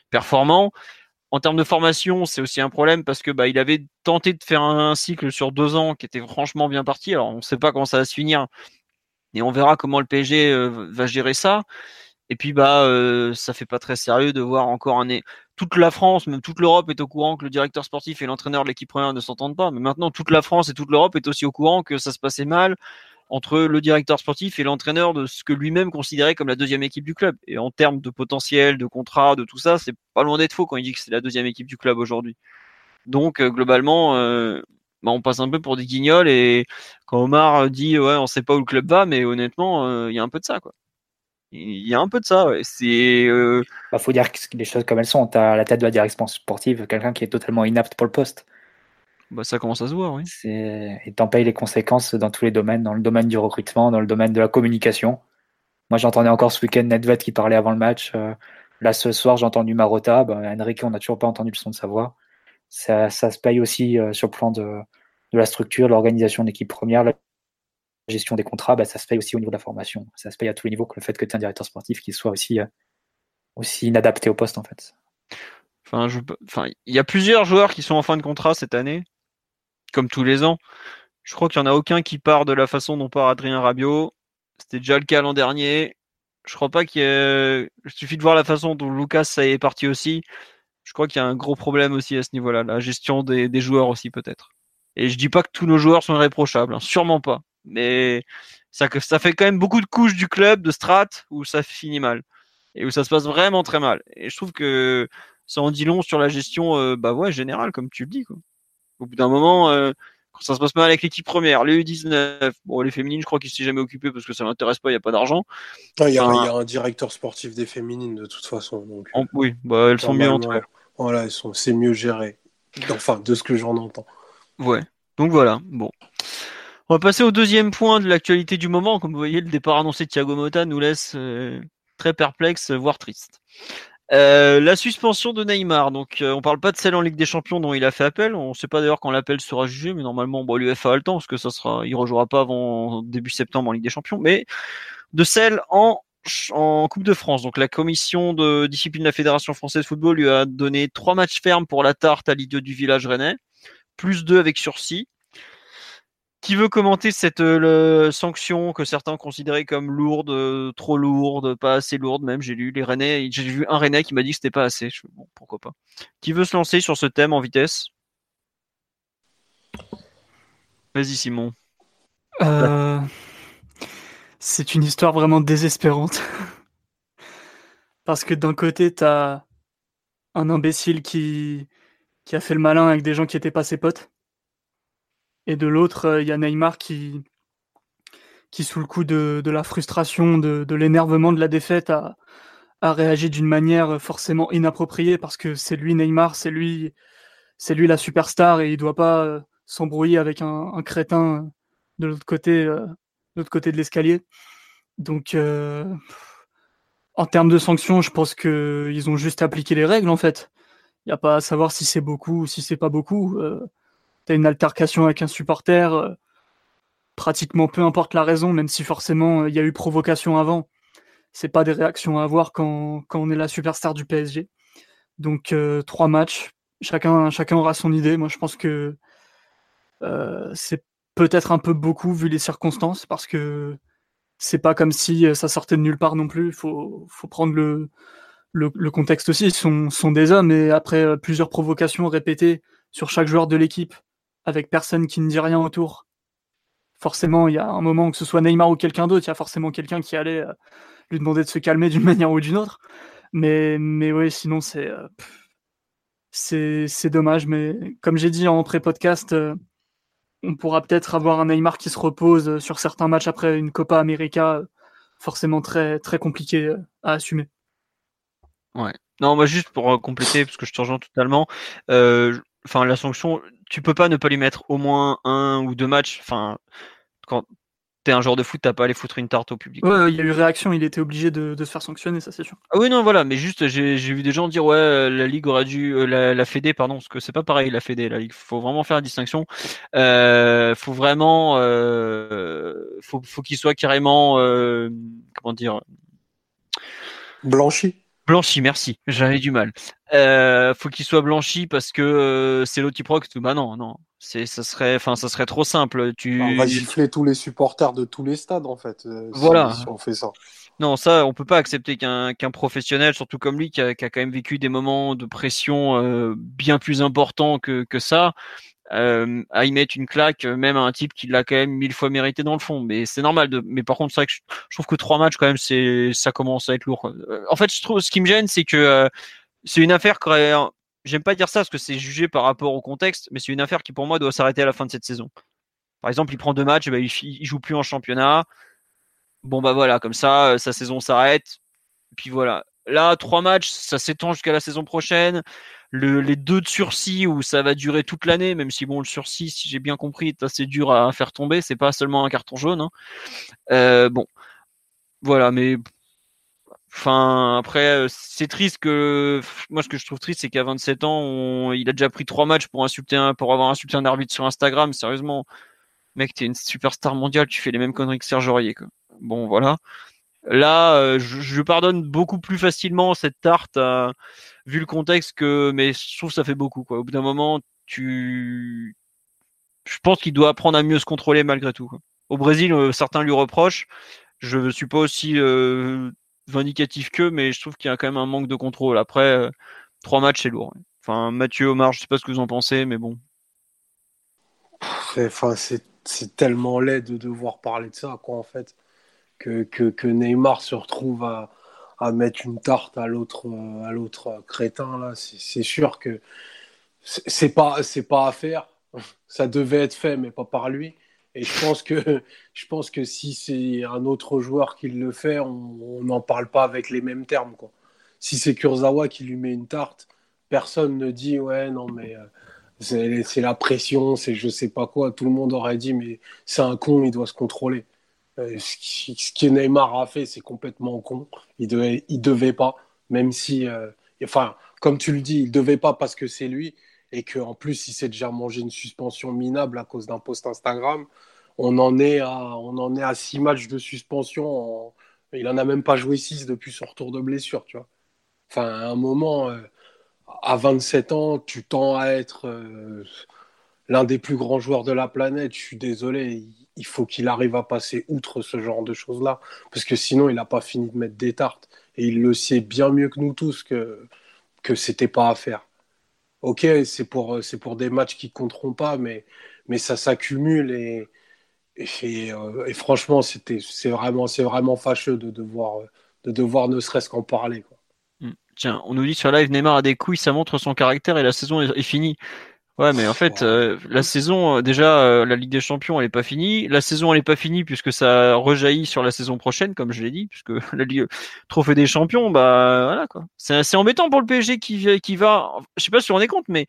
performant. En termes de formation, c'est aussi un problème parce que bah il avait tenté de faire un, cycle sur deux ans qui était franchement bien parti. Alors on ne sait pas comment ça va se finir, et on verra comment le PSG euh, va gérer ça. Et puis bah euh, ça fait pas très sérieux de voir encore un toute la France, même toute l'Europe est au courant que le directeur sportif et l'entraîneur de l'équipe première ne s'entendent pas. Mais maintenant toute la France et toute l'Europe est aussi au courant que ça se passait mal entre le directeur sportif et l'entraîneur de ce que lui-même considérait comme la deuxième équipe du club. Et en termes de potentiel, de contrat, de tout ça, c'est pas loin d'être faux quand il dit que c'est la deuxième équipe du club aujourd'hui. Donc euh, globalement, euh, bah, on passe un peu pour des guignols et quand Omar dit ouais on sait pas où le club va, mais honnêtement euh, il y a un peu de ça quoi. Il y a un peu de ça. Ouais. C'est. Bah, faut dire les choses comme elles sont. Tu as la tête de la direction sportive, quelqu'un qui est totalement inapte pour le poste. Bah, ça commence à se voir, oui. Et t'en payes les conséquences dans tous les domaines, dans le domaine du recrutement, dans le domaine de la communication. Moi, j'entendais encore ce week-end Nedved qui parlait avant le match. Euh, là, ce soir, j'ai entendu Marotta. Bah, Enrique, on n'a toujours pas entendu le son de sa voix. Ça, se paye aussi euh, sur le plan de, de la structure, l'organisation d'équipe première. gestion des contrats, bah, ça se paye aussi au niveau de la formation. Ça se paye à tous les niveaux que le fait que tu aies un directeur sportif qui soit aussi, aussi inadapté au poste, en fait. Enfin, il y a plusieurs joueurs qui sont en fin de contrat cette année, comme tous les ans. Je crois qu'il n'y en a aucun qui part de la façon dont part Adrien Rabiot. C'était déjà le cas l'an dernier. Je crois pas qu'il suffit de voir la façon dont Lucas est parti aussi. Je crois qu'il y a un gros problème aussi à ce niveau-là, la gestion des, des joueurs aussi peut-être. Et je dis pas que tous nos joueurs sont irréprochables, hein, sûrement pas. Mais ça, ça fait quand même beaucoup de couches du club, de strat, où ça finit mal. Et où ça se passe vraiment très mal. Et je trouve que ça en dit long sur la gestion euh, bah ouais, générale, comme tu le dis. Quoi. Au bout d'un moment, euh, quand ça se passe mal avec l'équipe première, les U19, bon, les féminines, je crois qu'ils s'est jamais occupé parce que ça m'intéresse pas, il n'y a pas d'argent. Il y, a un directeur sportif des féminines de toute façon. Donc, euh, oui, bah, elles sont mieux entre elles. Voilà, c'est mieux géré. Enfin, de ce que j'en entends. Ouais. Donc voilà. Bon. On va passer au deuxième point de l'actualité du moment. Comme vous voyez, le départ annoncé de Thiago Motta nous laisse euh, très perplexe, voire triste. Euh, la suspension de Neymar. Donc, euh, on parle pas de celle en Ligue des Champions dont il a fait appel. On ne sait pas d'ailleurs quand l'appel sera jugé, mais normalement, bon, l'UFA a le temps parce que ça sera, il rejouera pas avant début septembre en Ligue des Champions. Mais de celle en en Coupe de France. Donc la commission de discipline de la Fédération française de football lui a donné trois matchs fermes pour la tarte à l'idiot du village rennais, plus deux avec sursis. Qui veut commenter cette euh, sanction que certains considéraient comme lourde, euh, trop lourde, pas assez lourde même? J'ai lu les Rennais, j'ai vu un Rennais qui m'a dit que c'était pas assez. bon, pourquoi pas. Qui veut se lancer sur ce thème en vitesse? Vas-y Simon. Euh, c'est une histoire vraiment désespérante. Parce que d'un côté, t'as un imbécile qui, qui a fait le malin avec des gens qui n'étaient pas ses potes. Et de l'autre, euh, il y a Neymar qui, qui sous le coup de, la frustration, de, l'énervement de la défaite, a, réagi d'une manière forcément inappropriée parce que c'est lui Neymar, c'est lui, c'est lui la superstar et il doit pas euh, s'embrouiller avec un, crétin de l'autre côté, euh, l'autre côté de l'escalier. Donc, en termes de sanctions, je pense qu'ils ont juste appliqué les règles en fait. Il n'y a pas à savoir si c'est beaucoup ou si c'est pas beaucoup tu une altercation avec un supporter, euh, pratiquement peu importe la raison, même si forcément euh, il y a eu provocation avant, c'est pas des réactions à avoir quand, on est la superstar du PSG. Donc euh, trois matchs, chacun, chacun aura son idée. Moi je pense que c'est peut-être un peu beaucoup vu les circonstances parce que c'est pas comme si ça sortait de nulle part non plus. Il faut, prendre le, contexte aussi. Ils sont, sont des hommes et après plusieurs provocations répétées sur chaque joueur de l'équipe, avec personne qui ne dit rien autour. Forcément, il y a un moment que ce soit Neymar ou quelqu'un d'autre, il y a forcément quelqu'un qui allait euh, lui demander de se calmer d'une manière ou d'une autre. Mais, mais oui, sinon, c'est, euh, c'est, dommage. Mais comme j'ai dit en pré-podcast, euh, on pourra peut-être avoir un Neymar qui se repose sur certains matchs après une Copa América, forcément très, très compliqué à assumer. Ouais. Non, moi juste pour compléter, parce que je te rejoins totalement, la sanction, tu peux pas ne pas lui mettre au moins un ou deux matchs. Enfin, quand t'es un joueur de foot, t'as pas à aller foutre une tarte au public. Ouais, il y a eu réaction, il était obligé de, se faire sanctionner, ça c'est sûr. Ah oui, non, voilà, mais juste, j'ai vu des gens dire, ouais, la Ligue aurait dû, euh, la, la Fédé, pardon, parce que c'est pas pareil, la Fédé, la Ligue, faut vraiment faire la distinction. Euh, faut vraiment, euh, faut, faut qu'il soit carrément, euh, comment dire, blanchi. Blanchi, merci. J'avais du mal. Euh, faut qu'il soit blanchi parce que euh, c'est l'autre qui Bah non, non. C'est, ça serait, enfin, ça serait trop simple. Tu. On va gifler tous les supporters de tous les stades en fait. Euh, voilà. Si, on fait ça. Non, ça, on peut pas accepter qu'un qu'un professionnel, surtout comme lui, qui a, qui a, quand même vécu des moments de pression euh, bien plus importants que que ça, euh, à y mettre une claque, euh, même à un type qui l'a quand même mille fois mérité dans le fond. Mais c'est normal. De... Mais par contre, c'est vrai que je, trouve que trois matchs quand même, c'est ça commence à être lourd. Euh, en fait, je trouve ce qui me gêne, c'est que c'est une affaire qui aurait... J'aime pas dire ça parce que c'est jugé par rapport au contexte, mais c'est une affaire qui pour moi doit s'arrêter à la fin de cette saison. Par exemple, il prend deux matchs, bah, il, il joue plus en championnat. Bon bah voilà, comme ça, sa saison s'arrête. Puis voilà. Là, trois matchs, ça s'étend jusqu'à la saison prochaine les deux de sursis où ça va durer toute l'année, même si bon le sursis, si j'ai bien compris, est assez dur à faire tomber, c'est pas seulement un carton jaune. Hein. Euh, bon, voilà, mais Enfin, après, c'est triste que moi, ce que je trouve triste, c'est qu'à 27 ans, il a déjà pris trois matchs pour insulter un, pour avoir insulté un arbitre sur Instagram. Sérieusement, Mec, t'es une superstar mondiale, tu fais les mêmes conneries que Serge Aurier. Quoi. Bon, voilà. Là, euh, je, je, pardonne beaucoup plus facilement cette tarte, euh, vu le contexte que, mais je trouve que ça fait beaucoup. Quoi. Au bout d'un moment, tu, je pense qu'il doit apprendre à mieux se contrôler malgré tout. Quoi. Au Brésil, euh, certains lui reprochent. Je pas aussi euh, vindicatif qu'eux, mais je trouve qu'il y a quand même un manque de contrôle. Après, euh, trois matchs, c'est lourd. Enfin, Mathieu Omar, je sais pas ce que vous en pensez, mais bon. Enfin, c'est tellement laid de devoir parler de ça, quoi, en fait, que, que, que Neymar se retrouve à, à mettre une tarte à l'autre à l'autre crétin là. C'est sûr que c'est pas pas à faire. Ça devait être fait, mais pas par lui. Et je pense que, je pense que si c'est un autre joueur qui le fait, on n'en parle pas avec les mêmes termes. Si c'est Kurzawa qui lui met une tarte, personne ne dit ouais, non, mais euh, c'est la pression, c'est je sais pas quoi. Tout le monde aurait dit mais c'est un con, il doit se contrôler. Euh, ce, que Neymar a fait, c'est complètement con. Il devait, devait pas, même si, euh, enfin, comme tu le dis, il devait pas parce que c'est lui et qu'en plus il s'est déjà mangé une suspension minable à cause d'un post Instagram, on en est à, on en est à six matchs de suspension. Il en a même pas joué six depuis son retour de blessure, tu vois. Enfin, à un moment, euh, à 27 ans, tu tends à être euh, l'un des plus grands joueurs de la planète. Je suis désolé, il faut qu'il arrive à passer outre ce genre de choses-là, parce que sinon, il n'a pas fini de mettre des tartes. Et il le sait bien mieux que nous tous que que c'était pas à faire ok, c'est pour, euh, c'est pour des matchs qui compteront pas, mais, mais ça s'accumule et, et, euh, et, franchement, c'était, c'est vraiment, c'est vraiment fâcheux de devoir, de devoir ne serait-ce qu'en parler. Hmm. Tiens, on nous dit sur live Neymar a des couilles, ça montre son caractère et la saison est finie. Ouais, mais en fait, euh, la saison, euh, déjà, euh, la Ligue des Champions, elle est pas finie. La saison, elle est pas finie puisque ça rejaillit sur la saison prochaine, comme je l'ai dit, puisque la Ligue Trophée des Champions, bah voilà quoi. C'est assez embêtant pour le PSG qui, qui va. Je sais pas si on est compte, mais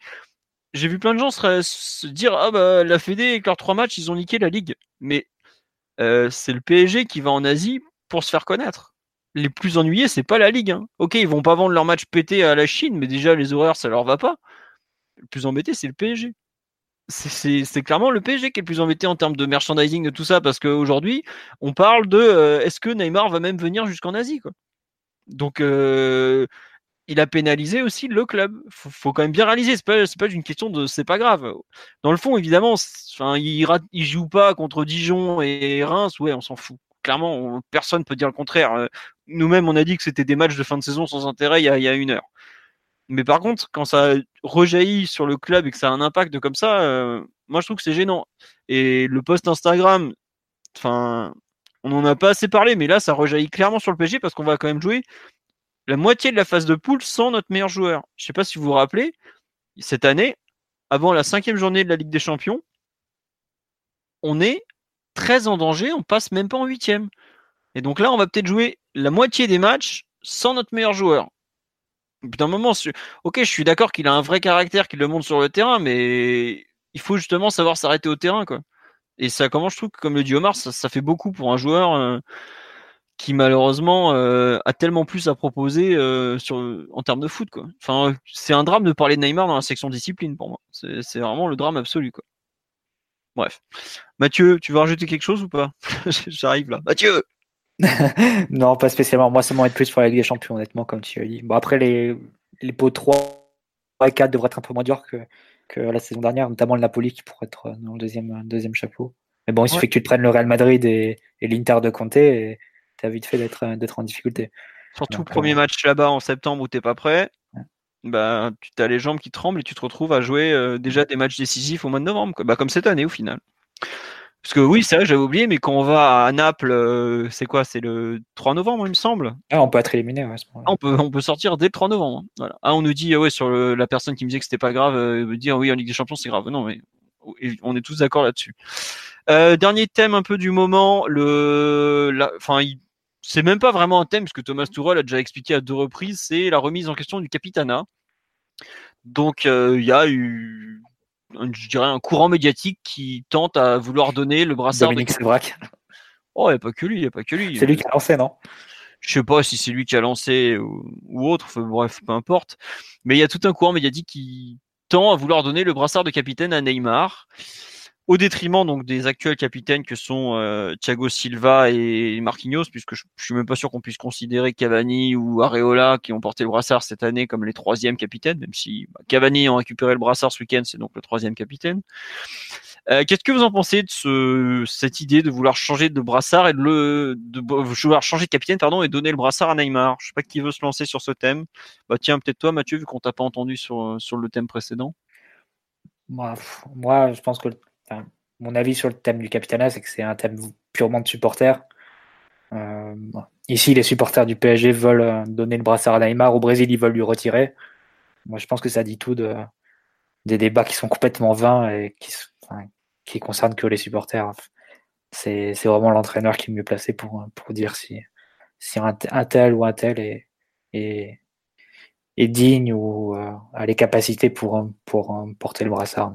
j'ai vu plein de gens se, se dire ah bah la Fédé avec leurs trois matchs, ils ont niqué la Ligue. Mais c'est le PSG qui va en Asie pour se faire connaître. Les plus ennuyés, c'est pas la Ligue. Hein. Ok, ils vont pas vendre leur match pété à la Chine, mais déjà les horaires, ça leur va pas le plus embêté, c'est le PSG. C'est clairement le PSG qui est le plus embêté en termes de merchandising de tout ça, parce qu'aujourd'hui, on parle de euh, est-ce que Neymar va même venir jusqu'en Asie quoi. Donc, euh, il a pénalisé aussi le club. Faut, faut quand même bien réaliser. C'est pas, pas une question de c'est pas grave. Dans le fond, évidemment, il, il joue pas contre Dijon et Reims. Ouais, on s'en fout. Clairement, personne peut dire le contraire. Nous-mêmes, on a dit que c'était des matchs de fin de saison sans intérêt il y a une heure. Mais par contre, quand ça rejaillit sur le club et que ça a un impact comme ça, euh, moi je trouve que c'est gênant. Et le post Instagram, enfin, on en a pas assez parlé, mais là ça rejaillit clairement sur le PSG parce qu'on va quand même jouer la moitié de la phase de poule sans notre meilleur joueur. Je sais pas si vous vous rappelez, cette année, avant la cinquième journée de la Ligue des Champions, on est très en danger, on passe même pas en huitième. Et donc là, on va peut-être jouer la moitié des matchs sans notre meilleur joueur d'un moment, ok, je suis d'accord qu'il a un vrai caractère, qu'il le montre sur le terrain, mais il faut justement savoir s'arrêter au terrain, quoi. Et ça commence, je trouve, comme le dit Omar, ça, fait beaucoup pour un joueur euh, qui malheureusement euh, a tellement plus à proposer euh, en termes de foot, quoi. Enfin, c'est un drame de parler de Neymar dans la section discipline pour moi. C'est vraiment le drame absolu, quoi. Bref. Mathieu, tu veux rajouter quelque chose ou pas? J'arrive là. Mathieu non, pas spécialement. Moi, ça m'en être plus pour la Ligue des Champions, honnêtement, comme tu as dit. Bon, après, les, les pots 3 et 4 devraient être un peu moins durs que, que la saison dernière, notamment le Napoli qui pourrait être dans le deuxième, deuxième chapeau. Mais bon, il suffit que tu te prennes le Real Madrid et, et l'Inter de Conte et tu as vite fait d'être en difficulté. Surtout le premier euh, match là-bas en septembre où t'es pas prêt. Bah, tu as les jambes qui tremblent et tu te retrouves à jouer euh, déjà des matchs décisifs au mois de novembre, Bah, comme cette année au final. Parce que oui, c'est vrai, j'avais oublié, mais quand on va à Naples, euh, c'est quoi C'est le 3 novembre, il me semble? Ah, on peut être éliminé, ouais, on peut, on peut sortir dès le 3 novembre. Hein. Voilà. Ah, on nous dit, ouais, sur la personne qui me disait que c'était pas grave, euh, dire oui, en Ligue des Champions, c'est grave. Non, mais on est tous d'accord là-dessus. Euh, dernier thème un peu du moment, le, enfin, c'est même pas vraiment un thème, parce que Thomas Tuchel a déjà expliqué à deux reprises, c'est la remise en question du Capitana. Donc, il y a eu je dirais, un courant médiatique qui tente à vouloir donner le brassard Dominique de... Oh, il n'y a pas que lui, il n'y a pas que lui. C'est lui qui a lancé, non? Je sais pas si c'est lui qui a lancé ou, autre, bref, peu importe. Mais il y a tout un courant médiatique qui tend à vouloir donner le brassard de capitaine à Neymar. Au détriment donc des actuels capitaines que sont euh, Thiago Silva et Marquinhos, puisque je, suis même pas sûr qu'on puisse considérer Cavani ou Areola qui ont porté le brassard cette année comme les troisièmes capitaines, même si bah, Cavani ayant récupéré le brassard ce week-end, c'est donc le troisième capitaine. Euh, Qu'est-ce que vous en pensez de ce, cette idée de vouloir changer de brassard et de le vouloir changer de capitaine pardon et donner le brassard à Neymar? Je sais pas qui veut se lancer sur ce thème. Bah tiens peut-être toi Mathieu vu qu'on t'a pas entendu sur sur le thème précédent. Moi je pense que mon avis sur le thème du capitana, c'est que c'est un thème purement de supporters. Euh, ici, les supporters du PSG veulent euh, donner le brassard à Neymar. Au Brésil, ils veulent lui retirer. Moi, je pense que ça dit tout de, des débats qui sont complètement vains et qui, enfin, concernent que les supporters. C'est vraiment l'entraîneur qui est mieux placé pour, pour dire si, si un, tel ou un tel est, est, digne ou euh, a les capacités pour, pour porter le brassard.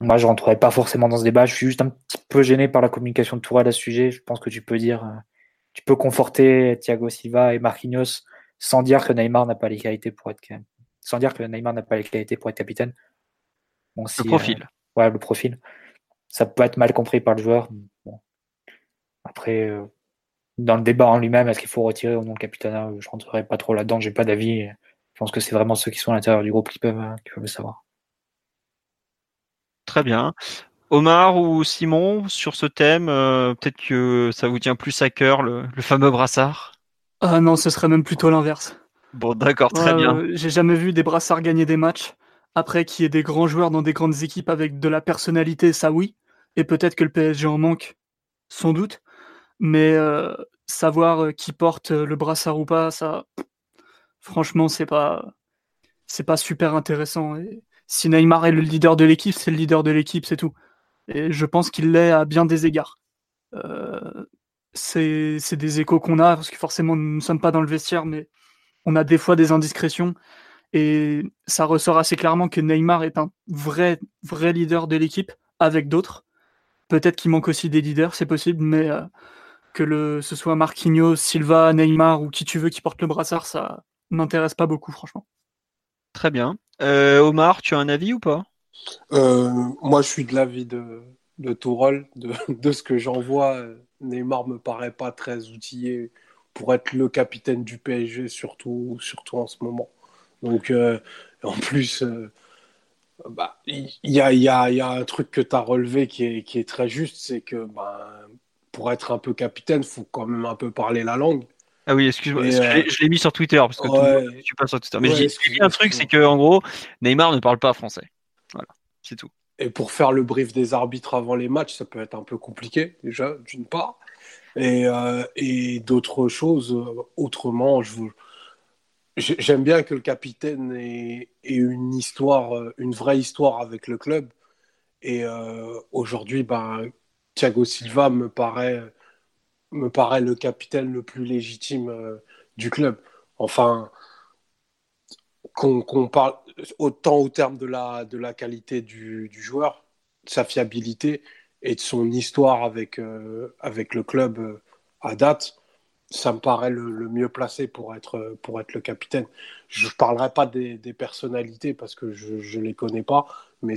Moi, je rentrerai pas forcément dans ce débat. Je suis juste un petit peu gêné par la communication de Tourelle à ce sujet. Je pense que tu peux dire, euh, tu peux conforter Thiago Silva et Marquinhos sans dire que Neymar n'a pas les qualités pour être sans dire que Neymar n'a pas les qualités pour être capitaine. Bon, si, le profil. Euh, ouais, le profil. Ça peut être mal compris par le joueur. Bon. Après, euh, dans le débat en lui-même, est-ce qu'il faut retirer ou non le capitana Je rentrerai pas trop là-dedans. J'ai pas d'avis. Je pense que c'est vraiment ceux qui sont à l'intérieur du groupe qui peuvent, qui peuvent le savoir. Très bien. Omar ou Simon, sur ce thème, euh, peut-être que ça vous tient plus à cœur, le, le fameux brassard? Ah non, ce serait même plutôt l'inverse. Bon, d'accord, très Ouais, bien. euh, J'ai jamais vu des brassards gagner des matchs. Après, qu'il y ait des grands joueurs dans des grandes équipes avec de la personnalité, ça oui. Et peut-être que le PSG en manque, sans doute. Mais euh, savoir qui porte le brassard ou pas, ça, franchement, c'est pas, c'est pas super intéressant. Et si Neymar est le leader de l'équipe, c'est le leader de l'équipe, c'est tout. Et je pense qu'il l'est à bien des égards. Euh, c'est des échos qu'on a, parce que forcément, nous ne sommes pas dans le vestiaire, mais on a des fois des indiscrétions. Et ça ressort assez clairement que Neymar est un vrai, vrai leader de l'équipe avec d'autres. Peut-être qu'il manque aussi des leaders, c'est possible, mais euh, que le, ce soit Marquinhos, Silva, Neymar ou qui tu veux qui porte le brassard, ça m'intéresse pas beaucoup, franchement. Très bien. Euh, Omar, tu as un avis ou pas? Euh, moi, je suis de l'avis de, Tourelle, de, ce que j'en vois. Neymar me paraît pas très outillé pour être le capitaine du PSG, surtout, en ce moment. Donc, euh, en plus, euh, bah, il y, a, y, a, y a un truc que tu as relevé qui est, très juste, c'est que ben, pour être un peu capitaine, il faut quand même un peu parler la langue. Ah oui, excuse-moi, je euh, je l'ai mis sur Twitter parce que ouais. ne suit pas sur Twitter. Mais Ouais, j'ai dit un truc, c'est que en gros, Neymar ne parle pas français. Voilà, c'est tout. Et pour faire le brief des arbitres avant les matchs, ça peut être un peu compliqué, déjà, d'une part. Et, euh, et d'autres choses, euh, autrement, je vous- j'ai- j'aime bien que le capitaine ait, ait une histoire, une vraie histoire avec le club. Et euh, aujourd'hui, ben, Thiago Silva me paraît, me paraît le capitaine le plus légitime euh, du club. Enfin, qu'on parle autant au terme de la, de la qualité du, joueur, de sa fiabilité et de son histoire avec, euh, avec le club euh, à date, ça me paraît le, mieux placé pour être, pour être le capitaine. Je ne parlerai pas des, personnalités parce que je ne les connais pas, mais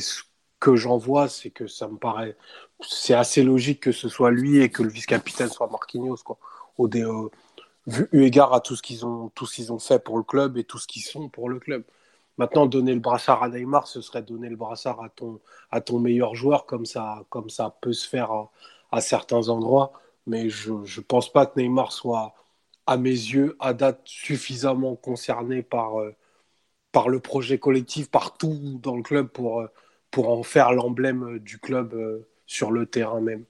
que j'en vois, c'est que ça me paraît. C'est assez logique que ce soit lui et que le vice-capitaine soit Marquinhos. Quoi. Au dé- vu eu égard à tout ce qu'ils ont, tout ce qu'ils ont fait pour le club et tout ce qu'ils sont pour le club. Maintenant, donner le brassard à Neymar, ce serait donner le brassard à ton, à ton meilleur joueur, comme ça, comme ça peut se faire à, à certains endroits. Mais je ne pense pas que Neymar soit, à mes yeux, à date, suffisamment concerné par, euh, par le projet collectif, partout dans le club pour, euh, pour en faire l'emblème du club euh, sur le terrain même.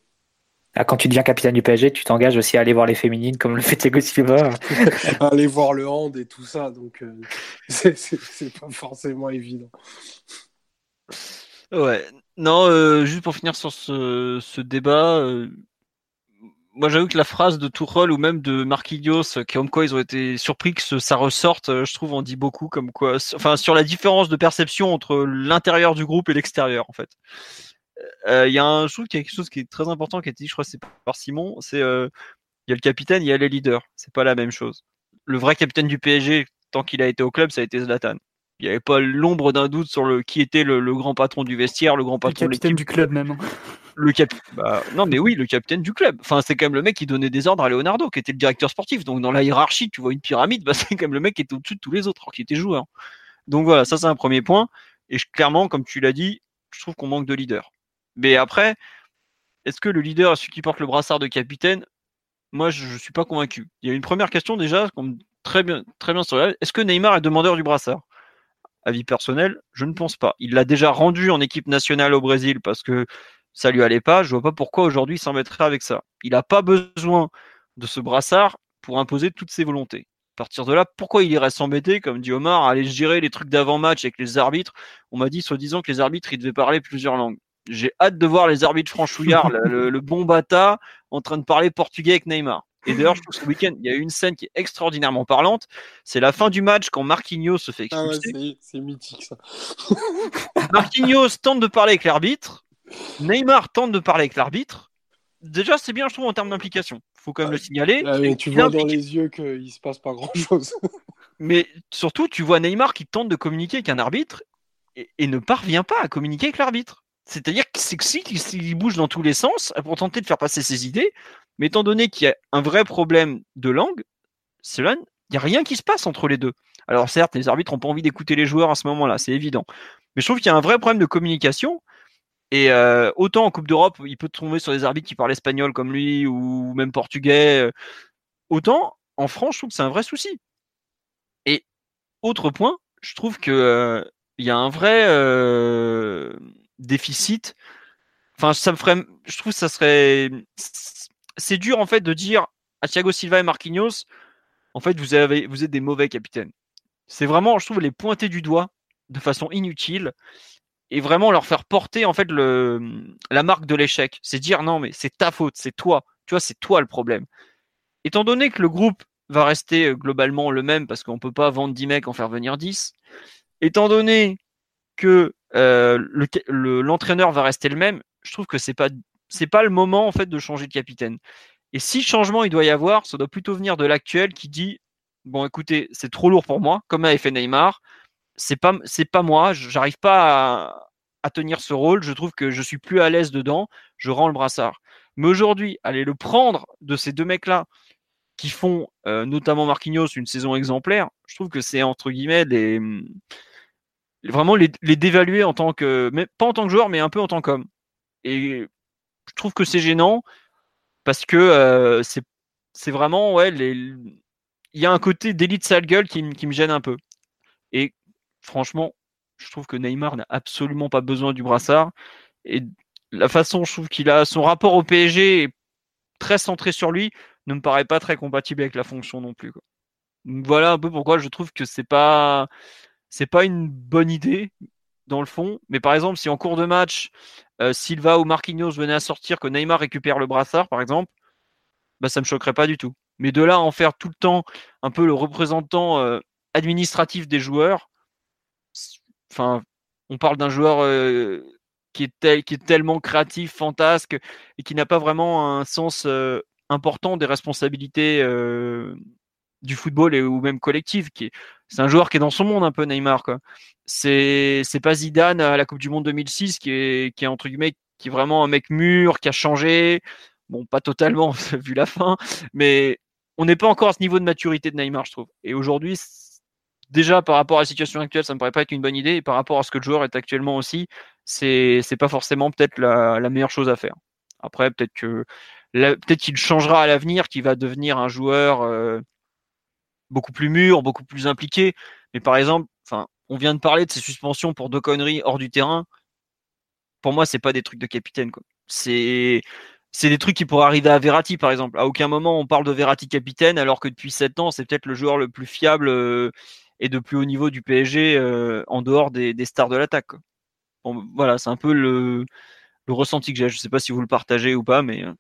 Ah, quand tu deviens capitaine du PSG, tu t'engages aussi à aller voir les féminines comme le fait Thiago Silva. Aller voir le hand et tout ça, donc euh, c'est pas forcément évident. Ouais. Non, euh, juste pour finir sur ce, ce débat, euh, moi j'avoue que la phrase de Tourelle ou même de Marquinhos, euh, comme quoi ils ont été surpris que ça ressorte, euh, je trouve en dit beaucoup, comme quoi, enfin sur la différence de perception entre l'intérieur du groupe et l'extérieur en fait. Euh, Il y a un, je trouve qu'il y a quelque chose qui est très important qui a été dit, je crois c'est par Simon, c'est euh, il y a le capitaine, il y a les leaders, c'est pas la même chose. Le vrai capitaine du PSG, tant qu'il a été au club, ça a été Zlatan. Il n'y avait pas l'ombre d'un doute sur le qui était le, grand patron du vestiaire, le grand patron le capitaine du club même. Le cap... Bah, non mais oui, le capitaine du club. Enfin, c'est quand même le mec qui donnait des ordres à Leonardo, qui était le directeur sportif. Donc dans la hiérarchie, tu vois une pyramide, bah, c'est quand même le mec qui était au-dessus de tous les autres, alors qu'il était joueur. Donc voilà, ça c'est un premier point. Et clairement, comme tu l'as dit, je trouve qu'on manque de leader. Mais après, est-ce que le leader est celui qui porte le brassard de capitaine? Moi, je ne suis pas convaincu. Il y a une première question déjà, comme très bien, très bien sur Est-ce que Neymar est demandeur du brassard? Avis personnel, je ne pense pas. Il l'a déjà rendu en équipe nationale au Brésil parce que ça lui allait pas. Je vois pas pourquoi aujourd'hui il s'en mettrait avec ça. Il n'a pas besoin de ce brassard pour imposer toutes ses volontés. À partir de là, pourquoi il irait s'embêter, comme dit Omar, à aller gérer les trucs d'avant-match avec les arbitres? On m'a dit, soi-disant, que les arbitres, ils devaient parler plusieurs langues. J'ai hâte de voir les arbitres franchouillards, le, le, bon bata, en train de parler portugais avec Neymar. Et d'ailleurs, je trouve que ce week-end, il y a eu une scène qui est extraordinairement parlante. C'est la fin du match quand Marquinhos se fait expulser. Ah ouais, c'est mythique ça. Marquinhos tente de parler avec l'arbitre. Neymar tente de parler avec l'arbitre. Déjà, c'est bien, je trouve, en termes d'implication. Il faut quand même le signaler. Ah, tu vois dans les yeux qu'il se passe pas grand-chose. mais surtout, tu vois Neymar qui tente de communiquer avec un arbitre et, et ne parvient pas à communiquer avec l'arbitre. C'est-à-dire que c'est qu'il bouge dans tous les sens pour tenter de faire passer ses idées, mais étant donné qu'il y a un vrai problème de langue, cela, il n'y a rien qui se passe entre les deux. Alors certes, les arbitres n'ont pas envie d'écouter les joueurs à ce moment-là, c'est évident. Mais je trouve qu'il y a un vrai problème de communication. Et euh, autant en Coupe d'Europe, il peut tomber sur des arbitres qui parlent espagnol comme lui ou même portugais. Euh, autant en France, je trouve que c'est un vrai souci. Et autre point, je trouve que euh, y a un vrai déficit. Enfin, ça me ferait, je trouve que ça serait, c'est dur en fait de dire à Thiago Silva et Marquinhos, en fait, vous êtes des mauvais capitaines. C'est vraiment, je trouve, les pointer du doigt de façon inutile et vraiment leur faire porter en fait la marque de l'échec. C'est dire non, mais c'est ta faute, c'est toi. Tu vois, c'est toi le problème. Étant donné que le groupe va rester euh, globalement le même parce qu'on peut pas vendre 10 mecs en faire venir 10, étant donné que euh, l'entraîneur va rester le même, je trouve que c'est pas c'est pas le moment en fait de changer de capitaine. Et si changement il doit y avoir, ça doit plutôt venir de l'actuel qui dit bon écoutez c'est trop lourd pour moi, comme a fait Neymar, c'est pas c'est pas moi, j'arrive pas à, tenir ce rôle, je trouve que je suis plus à l'aise dedans, je rends le brassard. Mais aujourd'hui, aller le prendre de ces deux mecs là qui font euh, notamment Marquinhos une saison exemplaire, je trouve que c'est entre guillemets des vraiment les, dévaluer en tant que, pas en tant que joueur, mais un peu en tant qu'homme. Et je trouve que c'est gênant parce que euh, c'est, vraiment, ouais, il y a un côté d'élite sale gueule qui, me gêne un peu. Et franchement, je trouve que Neymar n'a absolument pas besoin du brassard. Et la façon, je trouve qu'il a son rapport au PSG est très centré sur lui, ne me paraît pas très compatible avec la fonction non plus. Voilà un peu pourquoi je trouve que c'est pas c'est pas une bonne idée dans le fond. Mais par exemple, si en cours de match, euh, Silva ou Marquinhos venaient à sortir, que Neymar récupère le brassard, par exemple, bah, ça me choquerait pas du tout. Mais de là à en faire tout le temps un peu le représentant euh, administratif des joueurs, enfin, on parle d'un joueur euh, qui, est qui est tellement créatif, fantasque, et qui n'a pas vraiment un sens important des responsabilités du football et, ou même collectif. Qui c'est un joueur qui est dans son monde un peu Neymar quoi. C'est pas Zidane à la Coupe du Monde 2006 qui est entre guillemets qui est vraiment un mec mûr qui a changé. Bon, pas totalement vu la fin, mais on n'est pas encore à ce niveau de maturité de Neymar, je trouve. Et aujourd'hui, déjà par rapport à la situation actuelle, ça me paraît pas être une bonne idée. Et par rapport à ce que le joueur est actuellement aussi, c'est c'est pas forcément peut-être la, la meilleure chose à faire. Après, peut-être que peut-être qu'il changera à l'avenir, qu'il va devenir un joueur euh, beaucoup plus mûr, beaucoup plus impliqué. Mais par exemple, on vient de parler de ces suspensions pour deux conneries hors du terrain. Pour moi, c'est pas des trucs de capitaine. C'est c'est des trucs qui pourraient arriver à Verratti, par exemple. À aucun moment on parle de Verratti capitaine, alors que depuis sept ans, c'est peut-être le joueur le plus fiable euh, et de plus haut niveau du PSG euh, en dehors des, stars de l'attaque. voilà, c'est un peu le, ressenti que j'ai. Je sais pas si vous le partagez ou pas, mais euh,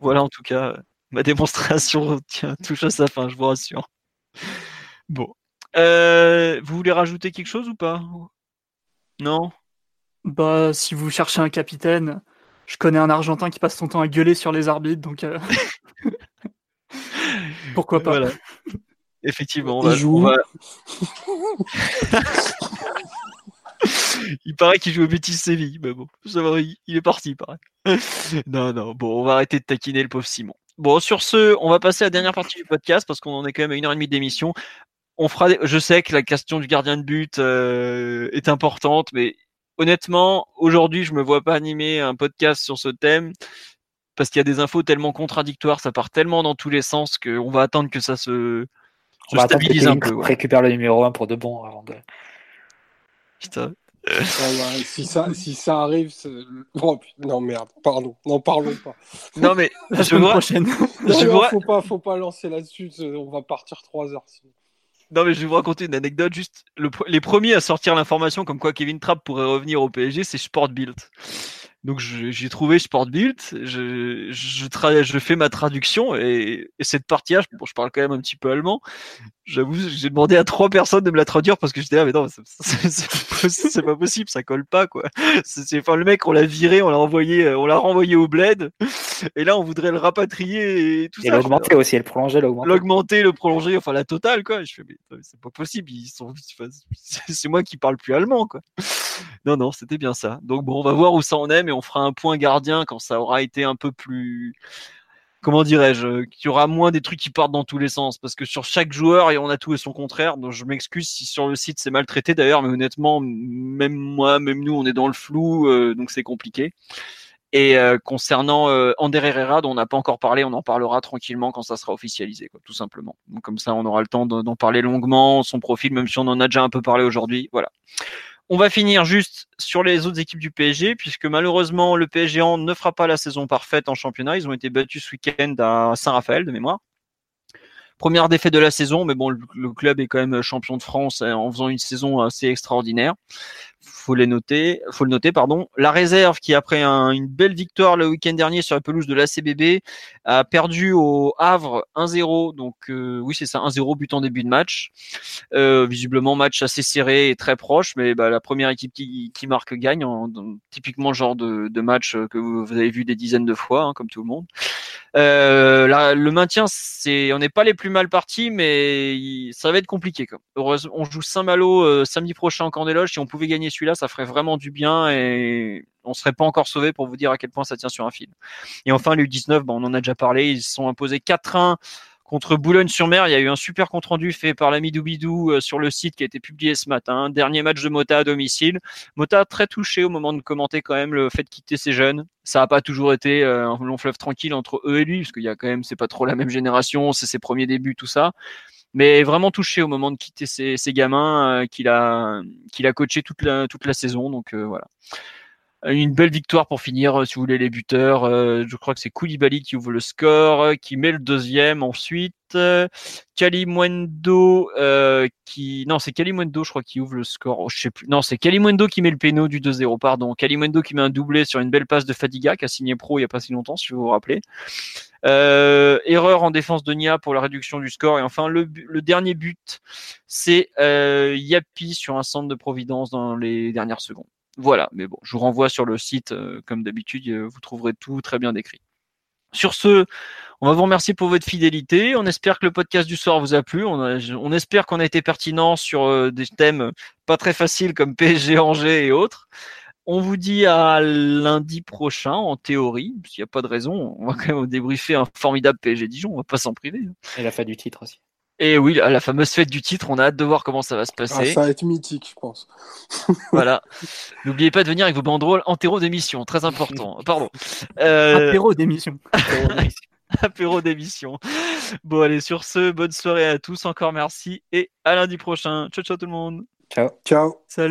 voilà en tout cas ma démonstration touche à sa fin, je vous rassure. Bon. Euh, vous voulez rajouter quelque chose ou pas? Non? Bah, si vous cherchez un capitaine, je connais un Argentin qui passe son temps à gueuler sur les arbitres, donc euh, pourquoi pas? Effectivement, on va, il paraît qu'il joue au Betis Séville, mais bon, ça va, il il est parti, pareil. non, non, bon, on va arrêter de taquiner le pauvre Simon. Bon, sur ce, on va passer à la dernière partie du podcast parce qu'on en est quand même à une heure et demie d'émission. On fera, des- je sais que la question du gardien de but euh, est importante, mais honnêtement, aujourd'hui, je me vois pas animer un podcast sur ce thème parce qu'il y a des infos tellement contradictoires, ça part tellement dans tous les sens qu'on va attendre que ça se, On stabilise un peu. ouais. récupère le numéro 1 pour de bon avant de. Putain. Ouais, si, ça, si ça arrive, oh, putain, non merde, pardon, n'en parlons pas. Non mais La je semaine vois, prochaine. Non, je non, vois- faut pas, faut pas lancer là-dessus, on va partir trois heures. sinon. Non mais je vais vous raconter une anecdote juste le les premiers à sortir l'information comme quoi Kevin Trapp pourrait revenir au PSG c'est Sportbild. Donc j'ai trouvé Sportbild, je je, tra- je fais ma traduction et, et cette partie-là, je- bon, je parle quand même un petit peu allemand. J'avoue, j'ai demandé à trois personnes de me la traduire parce que j'étais là mais non, c'est- pas possible, ça colle pas quoi. C'est enfin le mec on l'a viré, on l'a envoyé on l'a renvoyé au bled et là on voudrait le rapatrier et tout Et ça. L'augmenter aussi, elle prolongeait, l'augmenter. l'augmenter, le prolonger, enfin la totale quoi. Je fais mais mais c'est pas possible, ils sont, c'est moi qui parle plus allemand quoi. Non non, c'était bien ça. Donc bon, on va voir où ça en est, mais on fera un point gardien quand ça aura été un peu plus, comment dirais-je, qu'il y aura moins des trucs qui partent dans tous les sens, parce que sur chaque joueur et on a tout et son contraire. Donc je m'excuse si sur le site c'est mal traité d'ailleurs, mais honnêtement, même moi, même nous, on est dans le flou, euh, donc c'est compliqué. Et euh, concernant euh, Ander Herrera, dont on n'a pas encore parlé, on en parlera tranquillement quand ça sera officialisé, quoi, tout simplement. Donc comme ça, on aura le temps de- d'en parler longuement, son profil, même si on en a déjà un peu parlé aujourd'hui. Voilà. On va finir juste sur les autres équipes du PSG, puisque malheureusement, le PSG ne fera pas la saison parfaite en championnat. Ils ont été battus ce week-end à Saint-Raphaël, de mémoire. Première défaite de la saison, mais bon, le, club est quand même champion de France euh, en faisant une saison assez extraordinaire. Faut noter, faut le noter, pardon. La réserve qui après un- une belle victoire le week-end dernier sur la pelouse de l'ACBB a perdu au Havre 1-0. Donc euh, oui, c'est ça, 1-0 but en début de match. Euh, visiblement match assez serré et très proche, mais bah, la première équipe qui, marque gagne. Typiquement genre de, match que vous, avez vu des dizaines de fois, hein, comme tout le monde. Euh, le maintien, c'est, on n'est pas les plus mal partis, mais ça va être compliqué. Heureusement, on joue Saint-Malo samedi prochain en loges. Si on pouvait gagner celui-là, ça ferait vraiment du bien et on serait pas encore sauvé pour vous dire à quel point ça tient sur un fil. Et enfin, les U19, bon, on en a déjà parlé, ils se sont imposés 4-1 contre Boulogne-sur-Mer. Il y a eu un super compte rendu fait par l'ami Doubidou euh, sur le site qui a été publié ce matin. Dernier match de Mota à domicile. Mota très touché au moment de commenter quand même le fait de quitter ses jeunes. Ça n'a pas toujours été euh, un long fleuve tranquille entre eux et lui, parce qu'il y a quand même, c'est pas trop la même génération, c'est ses premiers débuts, tout ça. Mais vraiment touché au moment de quitter ses, gamins euh, qu'il a qu'il a coaché toute la toute la saison. Donc euh, voilà. Une belle victoire pour finir, euh, si vous voulez, les buteurs. Euh, je crois que c'est Koulibaly qui ouvre le score, euh, qui met le deuxième ensuite. Kalimwendo euh, qui... Non, c'est Kalimwendo, je crois, qui ouvre le score. Je sais plus. Non, c'est Kalimwendo qui met le péno du 2-0, pardon. Kalimwendo qui met un doublé sur une belle passe de Fadiga, qui a signé pro il y a pas si longtemps, si vous vous rappelez. Erreur en défense de Nia pour la réduction du score. Et enfin, le dernier but, c'est euh, Yapi sur un centre de Providence dans les dernières secondes. Voilà, mais bon, je vous renvoie sur le site, euh, comme d'habitude, euh, vous trouverez tout très bien décrit. Sur ce, on va vous remercier pour votre fidélité. On espère que le podcast du soir vous a plu. On, espère qu'on a été pertinent sur euh, des thèmes pas très faciles comme PSG, Angers et autres. On vous dit à lundi prochain, en théorie, s'il n'y a pas de raison. On va quand même débriefer un formidable PSG Dijon, on va pas s'en priver. Et la fin du titre aussi. Et oui, à la fameuse fête du titre, on a hâte de voir comment ça va se Ah, passer. ça va être mythique, je pense. Voilà. N'oubliez pas de venir avec vos banderoles enterro d'émission, très important. Pardon. Euh, Apéro d'émission. apéro d'émission. Bon, allez, sur ce, bonne soirée à tous, encore merci et à lundi prochain. Ciao, ciao tout le monde. Ciao. Ciao.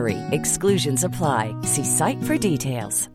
BUTTERY. Exclusions apply. See site for details.